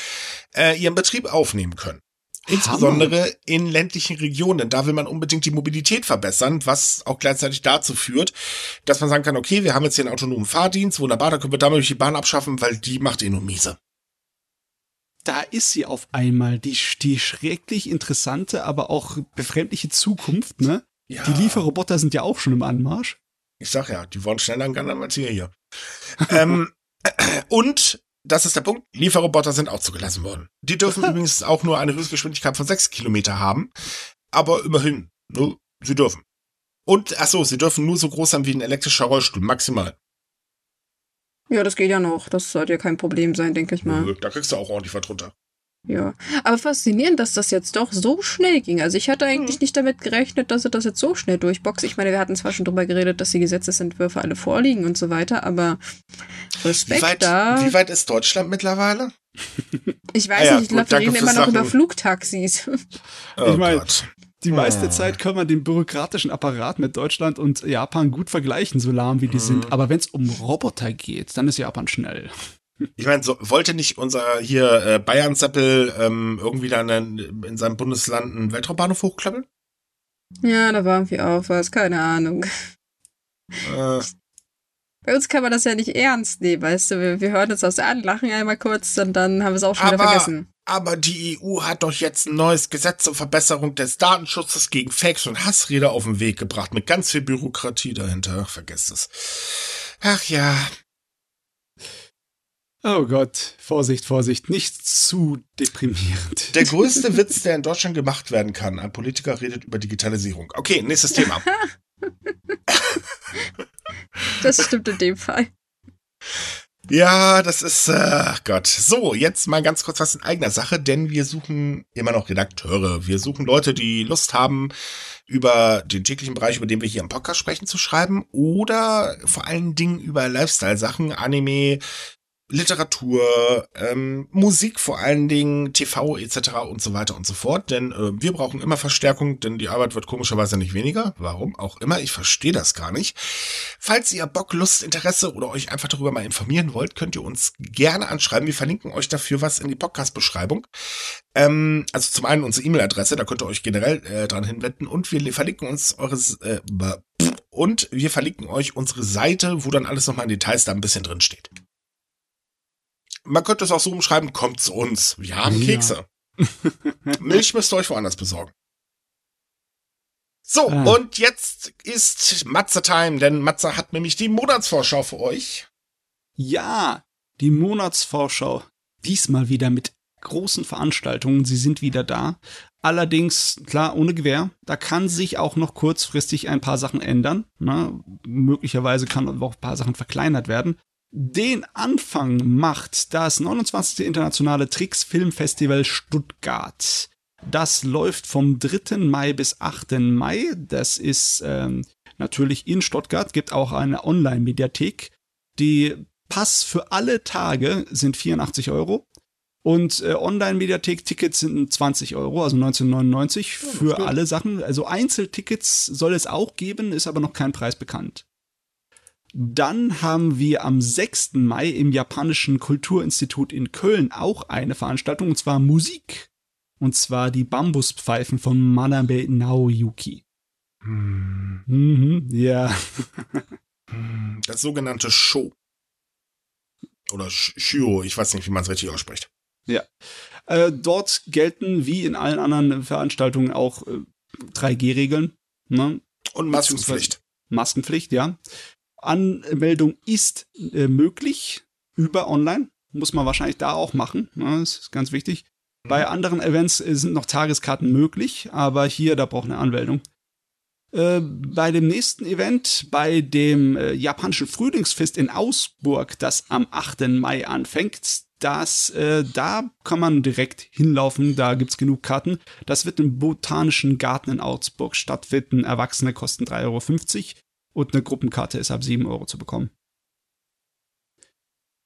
äh, ihren Betrieb aufnehmen können. Insbesondere Hammer. in ländlichen Regionen. Da will man unbedingt die Mobilität verbessern, was auch gleichzeitig dazu führt, dass man sagen kann, okay, wir haben jetzt hier einen autonomen Fahrdienst, wunderbar, da können wir damit die Bahn abschaffen, weil die macht eh nur miese. Da ist sie auf einmal, die, die schrecklich interessante, aber auch befremdliche Zukunft, ne? Ja. Die Lieferroboter sind ja auch schon im Anmarsch. Ich sag ja, die wollen schneller an als wir hier. ähm, und das ist der Punkt. Lieferroboter sind auch zugelassen worden. Die dürfen übrigens auch nur eine Höchstgeschwindigkeit von sechs Kilometer haben. Aber immerhin, ne, sie dürfen. Und, ach so, sie dürfen nur so groß sein wie ein elektrischer Rollstuhl, maximal. Ja, das geht ja noch. Das sollte ja kein Problem sein, denke ich mal. Da kriegst du auch ordentlich was drunter. Ja, aber faszinierend, dass das jetzt doch so schnell ging. Also ich hatte eigentlich mhm. nicht damit gerechnet, dass er das jetzt so schnell durchboxt. Ich meine, wir hatten zwar schon drüber geredet, dass die Gesetzesentwürfe alle vorliegen und so weiter, aber Respekt wie weit, da. Wie weit ist Deutschland mittlerweile? Ich weiß ah, ja, nicht, ich glaube, wir reden immer noch über Flugtaxis. Oh ich meine, die meiste oh. Zeit kann man den bürokratischen Apparat mit Deutschland und Japan gut vergleichen, so lahm wie die mhm. sind. Aber wenn es um Roboter geht, dann ist Japan schnell. Ich meine, so, wollte nicht unser hier äh, Bayern-Seppel ähm, irgendwie dann in, in seinem Bundesland einen Weltraumbahnhof hochklappeln? Ja, da war irgendwie auch was, keine Ahnung. Äh. Bei uns kann man das ja nicht ernst nehmen, weißt du? Wir, wir hören uns das an, lachen einmal kurz und dann haben wir es auch schon aber, wieder vergessen. Aber die EU hat doch jetzt ein neues Gesetz zur Verbesserung des Datenschutzes gegen Fakes und Hassrede auf den Weg gebracht, mit ganz viel Bürokratie dahinter. Vergesst es. Ach ja, Oh Gott, Vorsicht, Vorsicht, nicht zu deprimierend. Der größte Witz, der in Deutschland gemacht werden kann. Ein Politiker redet über Digitalisierung. Okay, nächstes Thema. das stimmt in dem Fall. Ja, das ist, äh, Gott. So, jetzt mal ganz kurz was in eigener Sache, denn wir suchen immer noch Redakteure. Wir suchen Leute, die Lust haben, über den täglichen Bereich, über den wir hier im Podcast sprechen, zu schreiben oder vor allen Dingen über Lifestyle-Sachen, Anime, Literatur, ähm, Musik vor allen Dingen, TV etc. und so weiter und so fort. Denn äh, wir brauchen immer Verstärkung, denn die Arbeit wird komischerweise nicht weniger. Warum auch immer, ich verstehe das gar nicht. Falls ihr Bock, Lust, Interesse oder euch einfach darüber mal informieren wollt, könnt ihr uns gerne anschreiben. Wir verlinken euch dafür was in die Podcast-Beschreibung. Ähm, also zum einen unsere E-Mail-Adresse, da könnt ihr euch generell äh, dran hinwenden und wir verlinken uns eures äh, und wir verlinken euch unsere Seite, wo dann alles nochmal in Details da ein bisschen drin steht man könnte es auch so umschreiben, kommt zu uns. Wir haben ja. Kekse. Milch müsst ihr euch woanders besorgen. So, ah. und jetzt ist Matze Time, denn Matze hat nämlich die Monatsvorschau für euch. Ja, die Monatsvorschau. Diesmal wieder mit großen Veranstaltungen. Sie sind wieder da. Allerdings, klar, ohne Gewehr. Da kann sich auch noch kurzfristig ein paar Sachen ändern. Na, möglicherweise kann auch ein paar Sachen verkleinert werden. Den Anfang macht das 29. Internationale Tricks Filmfestival Stuttgart. Das läuft vom 3. Mai bis 8. Mai. Das ist ähm, natürlich in Stuttgart, gibt auch eine Online-Mediathek. Die Pass für alle Tage sind 84 Euro. Und äh, Online-Mediathek-Tickets sind 20 Euro, also 1999 für alle Sachen. Also Einzeltickets soll es auch geben, ist aber noch kein Preis bekannt. Dann haben wir am 6. Mai im Japanischen Kulturinstitut in Köln auch eine Veranstaltung, und zwar Musik. Und zwar die Bambuspfeifen von Manabe Naoyuki. Hm. Mhm, ja. Hm, das sogenannte Show. Oder Shio, ich weiß nicht, wie man es richtig ausspricht. Ja. Äh, dort gelten wie in allen anderen Veranstaltungen auch äh, 3G-Regeln. Ne? Und Maskenpflicht. Maskenpflicht, ja. Anmeldung ist äh, möglich über online. Muss man wahrscheinlich da auch machen. Ne? Das ist ganz wichtig. Mhm. Bei anderen Events äh, sind noch Tageskarten möglich, aber hier, da braucht eine Anmeldung. Äh, bei dem nächsten Event, bei dem äh, japanischen Frühlingsfest in Augsburg, das am 8. Mai anfängt, das, äh, da kann man direkt hinlaufen, da gibt's genug Karten. Das wird im Botanischen Garten in Augsburg stattfinden. Erwachsene kosten 3,50 Euro und eine Gruppenkarte ist ab 7 Euro zu bekommen.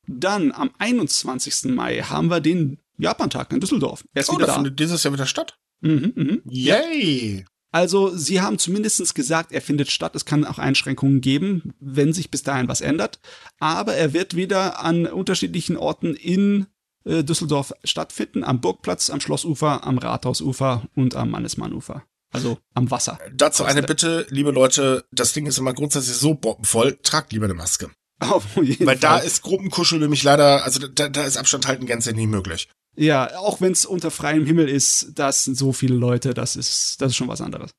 Dann am 21. Mai haben wir den Japantag in Düsseldorf. Er ist oh, wieder da findet dieses Jahr wieder statt. Mhm, mhm. Yay! Also sie haben zumindest gesagt, er findet statt. Es kann auch Einschränkungen geben, wenn sich bis dahin was ändert. Aber er wird wieder an unterschiedlichen Orten in äh, Düsseldorf stattfinden. Am Burgplatz, am Schlossufer, am Rathausufer und am Mannesmannufer. Also am Wasser. Dazu eine Bitte, liebe Leute, das Ding ist immer grundsätzlich so bombenvoll, tragt lieber eine Maske. Auf jeden Weil da Fall. ist Gruppenkuschel nämlich leider, also da, da ist Abstand halten gänzlich nicht möglich. Ja, auch wenn es unter freiem Himmel ist, das sind so viele Leute, das ist, das ist schon was anderes.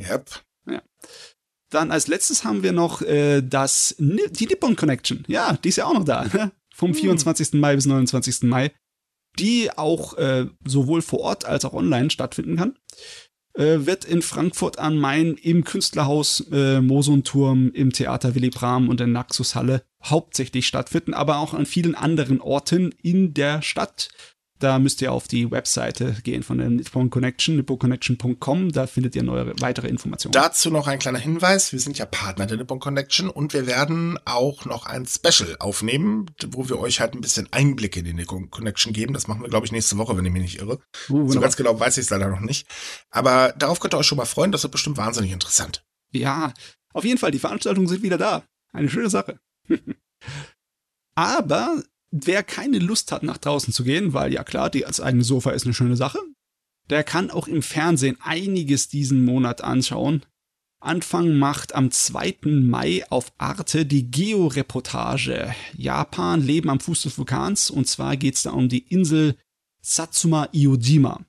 Yep. Dann als letztes haben wir noch äh, das die Nippon Connection. Ja, die ist ja auch noch da. Ne? Vom 24. Mai bis 29. Mai. Die auch äh, sowohl vor Ort als auch online stattfinden kann. Äh, wird in Frankfurt am Main im Künstlerhaus äh, Mosonturm, im Theater Willy Bram und der Naxushalle hauptsächlich stattfinden, aber auch an vielen anderen Orten in der Stadt. Da müsst ihr auf die Webseite gehen von der Nippon Connection, nipponconnection.com. Da findet ihr neue, weitere Informationen. Dazu noch ein kleiner Hinweis. Wir sind ja Partner der Nippon Connection und wir werden auch noch ein Special aufnehmen, wo wir euch halt ein bisschen Einblicke in die Nippon Connection geben. Das machen wir, glaube ich, nächste Woche, wenn ich mich nicht irre. Uh, So ganz genau weiß ich es leider noch nicht. Aber darauf könnt ihr euch schon mal freuen. Das wird bestimmt wahnsinnig interessant. Ja, auf jeden Fall, die Veranstaltungen sind wieder da. Eine schöne Sache. Aber wer keine Lust hat, nach draußen zu gehen, weil ja klar, die als eigene Sofa ist eine schöne Sache, der kann auch im Fernsehen einiges diesen Monat anschauen. Anfang macht am 2. Mai auf Arte die Geo-Reportage. Japan, Leben am Fuß des Vulkans. Und zwar geht es da um die Insel Satsuma Iojima.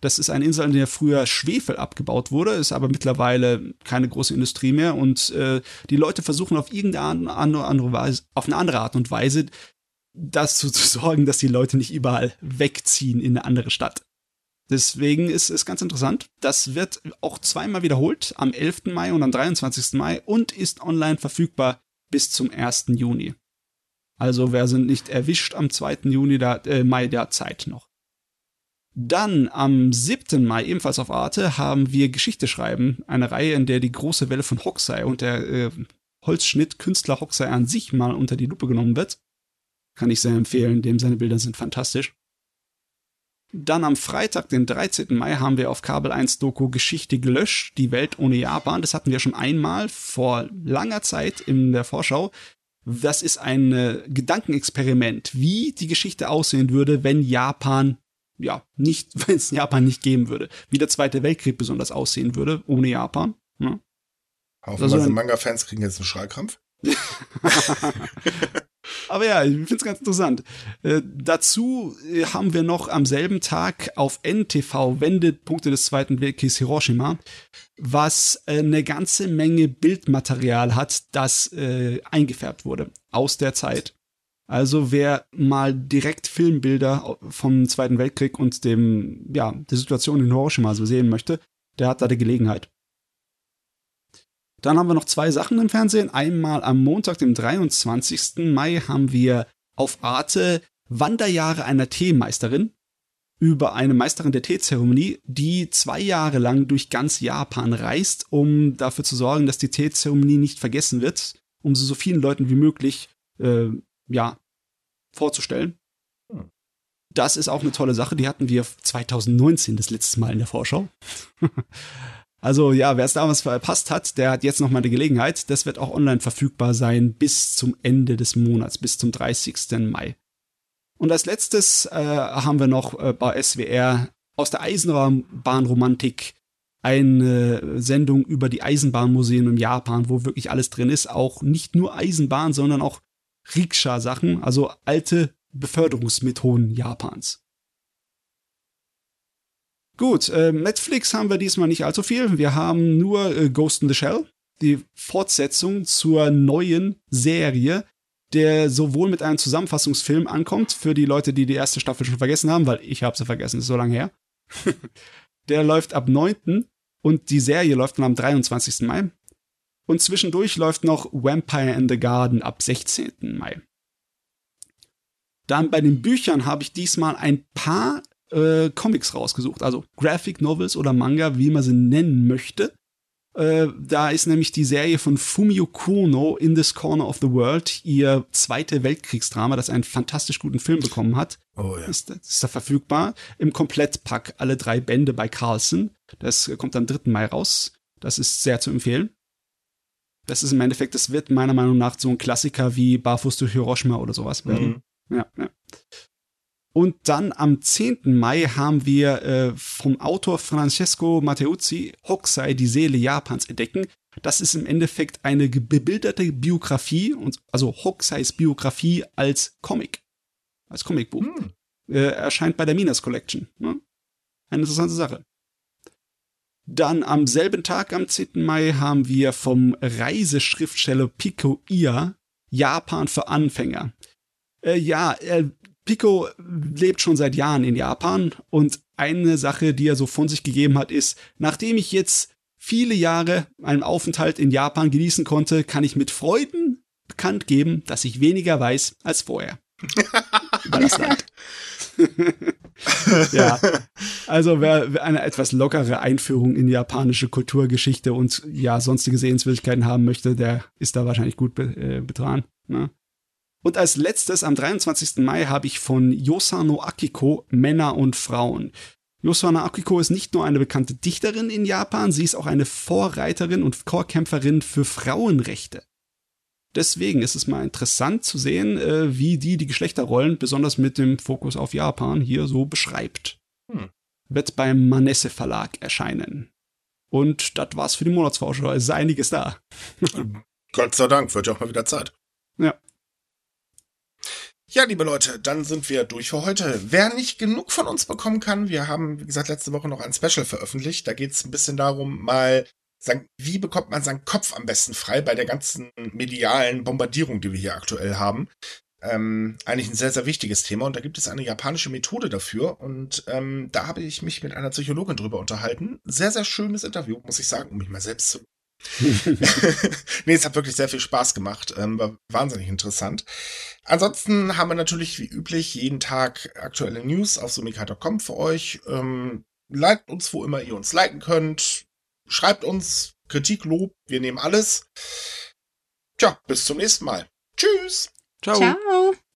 Das ist eine Insel, an der früher Schwefel abgebaut wurde, ist aber mittlerweile keine große Industrie mehr und äh, die Leute versuchen auf irgendeine andere, Weise, auf eine andere Art und Weise, dazu zu sorgen, dass die Leute nicht überall wegziehen in eine andere Stadt. Deswegen ist es ganz interessant. Das wird auch zweimal wiederholt, am 11. Mai und am 23. Mai und ist online verfügbar bis zum 1. Juni. Also wer sind nicht erwischt am 2. Juni, da, äh, Mai, der Zeit noch. Dann am 7. Mai, ebenfalls auf Arte, haben wir Geschichte schreiben, eine Reihe, in der die große Welle von Hokusai und der äh, Holzschnitt Künstler Hokusai an sich mal unter die Lupe genommen wird. Kann ich sehr empfehlen, dem seine Bilder sind fantastisch. Dann am Freitag, den 13. Mai, haben wir auf Kabel 1 Doku Geschichte gelöscht, die Welt ohne Japan. Das hatten wir schon einmal vor langer Zeit in der Vorschau. Das ist ein äh, Gedankenexperiment, wie die Geschichte aussehen würde, wenn Japan, ja, nicht, wenn es Japan nicht geben würde. Wie der Zweite Weltkrieg besonders aussehen würde, ohne Japan. Ja. Haufenweise Also Manga-Fans kriegen jetzt einen Schreikrampf. Aber ja, ich finde es ganz interessant. Äh, dazu äh, haben wir noch am selben Tag auf NTV Wendepunkte des Zweiten Weltkriegs Hiroshima, was äh, eine ganze Menge Bildmaterial hat, das äh, eingefärbt wurde aus der Zeit. Also wer mal direkt Filmbilder vom Zweiten Weltkrieg und dem, ja, der Situation in Hiroshima so sehen möchte, der hat da die Gelegenheit. Dann haben wir noch zwei Sachen im Fernsehen. Einmal am Montag, dem 23. Mai, haben wir auf Arte Wanderjahre einer Teemeisterin über eine Meisterin der Teezeremonie, die zwei Jahre lang durch ganz Japan reist, um dafür zu sorgen, dass die Teezeremonie nicht vergessen wird, um sie so vielen Leuten wie möglich äh, ja, vorzustellen. Hm. Das ist auch eine tolle Sache. Die hatten wir 2019 das letzte Mal in der Vorschau. Also ja, wer es damals verpasst hat, der hat jetzt noch mal eine Gelegenheit. Das wird auch online verfügbar sein bis zum Ende des Monats, bis zum 30. Mai. Und als letztes äh, haben wir noch äh, bei SWR aus der Eisenbahnromantik eine Sendung über die Eisenbahnmuseen in Japan, wo wirklich alles drin ist. Auch nicht nur Eisenbahn, sondern auch Rikscha-Sachen, also alte Beförderungsmethoden Japans. Gut, äh, Netflix haben wir diesmal nicht allzu viel. Wir haben nur äh, Ghost in the Shell, die Fortsetzung zur neuen Serie, der sowohl mit einem Zusammenfassungsfilm ankommt, für die Leute, die die erste Staffel schon vergessen haben, weil ich habe sie vergessen, ist so lange her. der läuft ab 9. und die Serie läuft dann am 23. Mai. Und zwischendurch läuft noch Vampire in the Garden ab 16. Mai. Dann bei den Büchern habe ich diesmal ein paar äh, Comics rausgesucht, also Graphic Novels oder Manga, wie man sie nennen möchte. Äh, da ist nämlich die Serie von Fumio Kuno, In This Corner of the World, ihr zweite Weltkriegsdrama, das einen fantastisch guten Film bekommen hat. Oh ja. Ist, ist da verfügbar. Im Komplettpack alle drei Bände bei Carlson. Das kommt am 3. Mai raus. Das ist sehr zu empfehlen. Das ist im Endeffekt, das wird meiner Meinung nach so ein Klassiker wie Barfuß durch Hiroshima oder sowas werden. Mhm. Ja, ja. Und dann am 10. Mai haben wir äh, vom Autor Francesco Matteuzzi Hokusai, die Seele Japans entdecken. Das ist im Endeffekt eine bebilderte Biografie, und, also Hokusais Biografie als Comic, als Comicbuch. Hm. Äh, erscheint bei der Minas Collection. Ne? Eine interessante Sache. Dann am selben Tag, am 10. Mai, haben wir vom Reiseschriftsteller Pico Ia Japan für Anfänger. Äh, ja, äh, Pico lebt schon seit Jahren in Japan und eine Sache, die er so von sich gegeben hat, ist, nachdem ich jetzt viele Jahre einen Aufenthalt in Japan genießen konnte, kann ich mit Freuden bekannt geben, dass ich weniger weiß als vorher. Über das Land. ja, also wer, eine etwas lockere Einführung in die japanische Kulturgeschichte und ja sonstige Sehenswürdigkeiten haben möchte, der ist da wahrscheinlich gut be äh, betragen. Ne? Und als letztes, am 23. Mai, habe ich von Yosano Akiko Männer und Frauen. Yosano Akiko ist nicht nur eine bekannte Dichterin in Japan, sie ist auch eine Vorreiterin und Vorkämpferin für Frauenrechte. Deswegen ist es mal interessant zu sehen, äh, wie die die Geschlechterrollen, besonders mit dem Fokus auf Japan, hier so beschreibt. Hm. Wird beim Manesse Verlag erscheinen. Und das war's für die Monatsvorschau. Es ist einiges da. Gott sei Dank, wird ja auch mal wieder Zeit. Ja. Ja, liebe Leute, dann sind wir durch für heute. Wer nicht genug von uns bekommen kann, wir haben, wie gesagt, letzte Woche noch ein Special veröffentlicht. Da geht es ein bisschen darum, mal wie bekommt man seinen Kopf am besten frei bei der ganzen medialen Bombardierung, die wir hier aktuell haben. Ähm, eigentlich ein sehr, sehr wichtiges Thema und da gibt es eine japanische Methode dafür und ähm, da habe ich mich mit einer Psychologin drüber unterhalten. Sehr, sehr schönes Interview, muss ich sagen, um mich mal selbst zu nee, es hat wirklich sehr viel Spaß gemacht. Ähm, war wahnsinnig interessant. Ansonsten haben wir natürlich wie üblich jeden Tag aktuelle News auf sumika.com für euch. Ähm, liked uns, wo immer ihr uns liken könnt. Schreibt uns Kritik, Lob. Wir nehmen alles. Tja, bis zum nächsten Mal. Tschüss. Ciao. Ciao.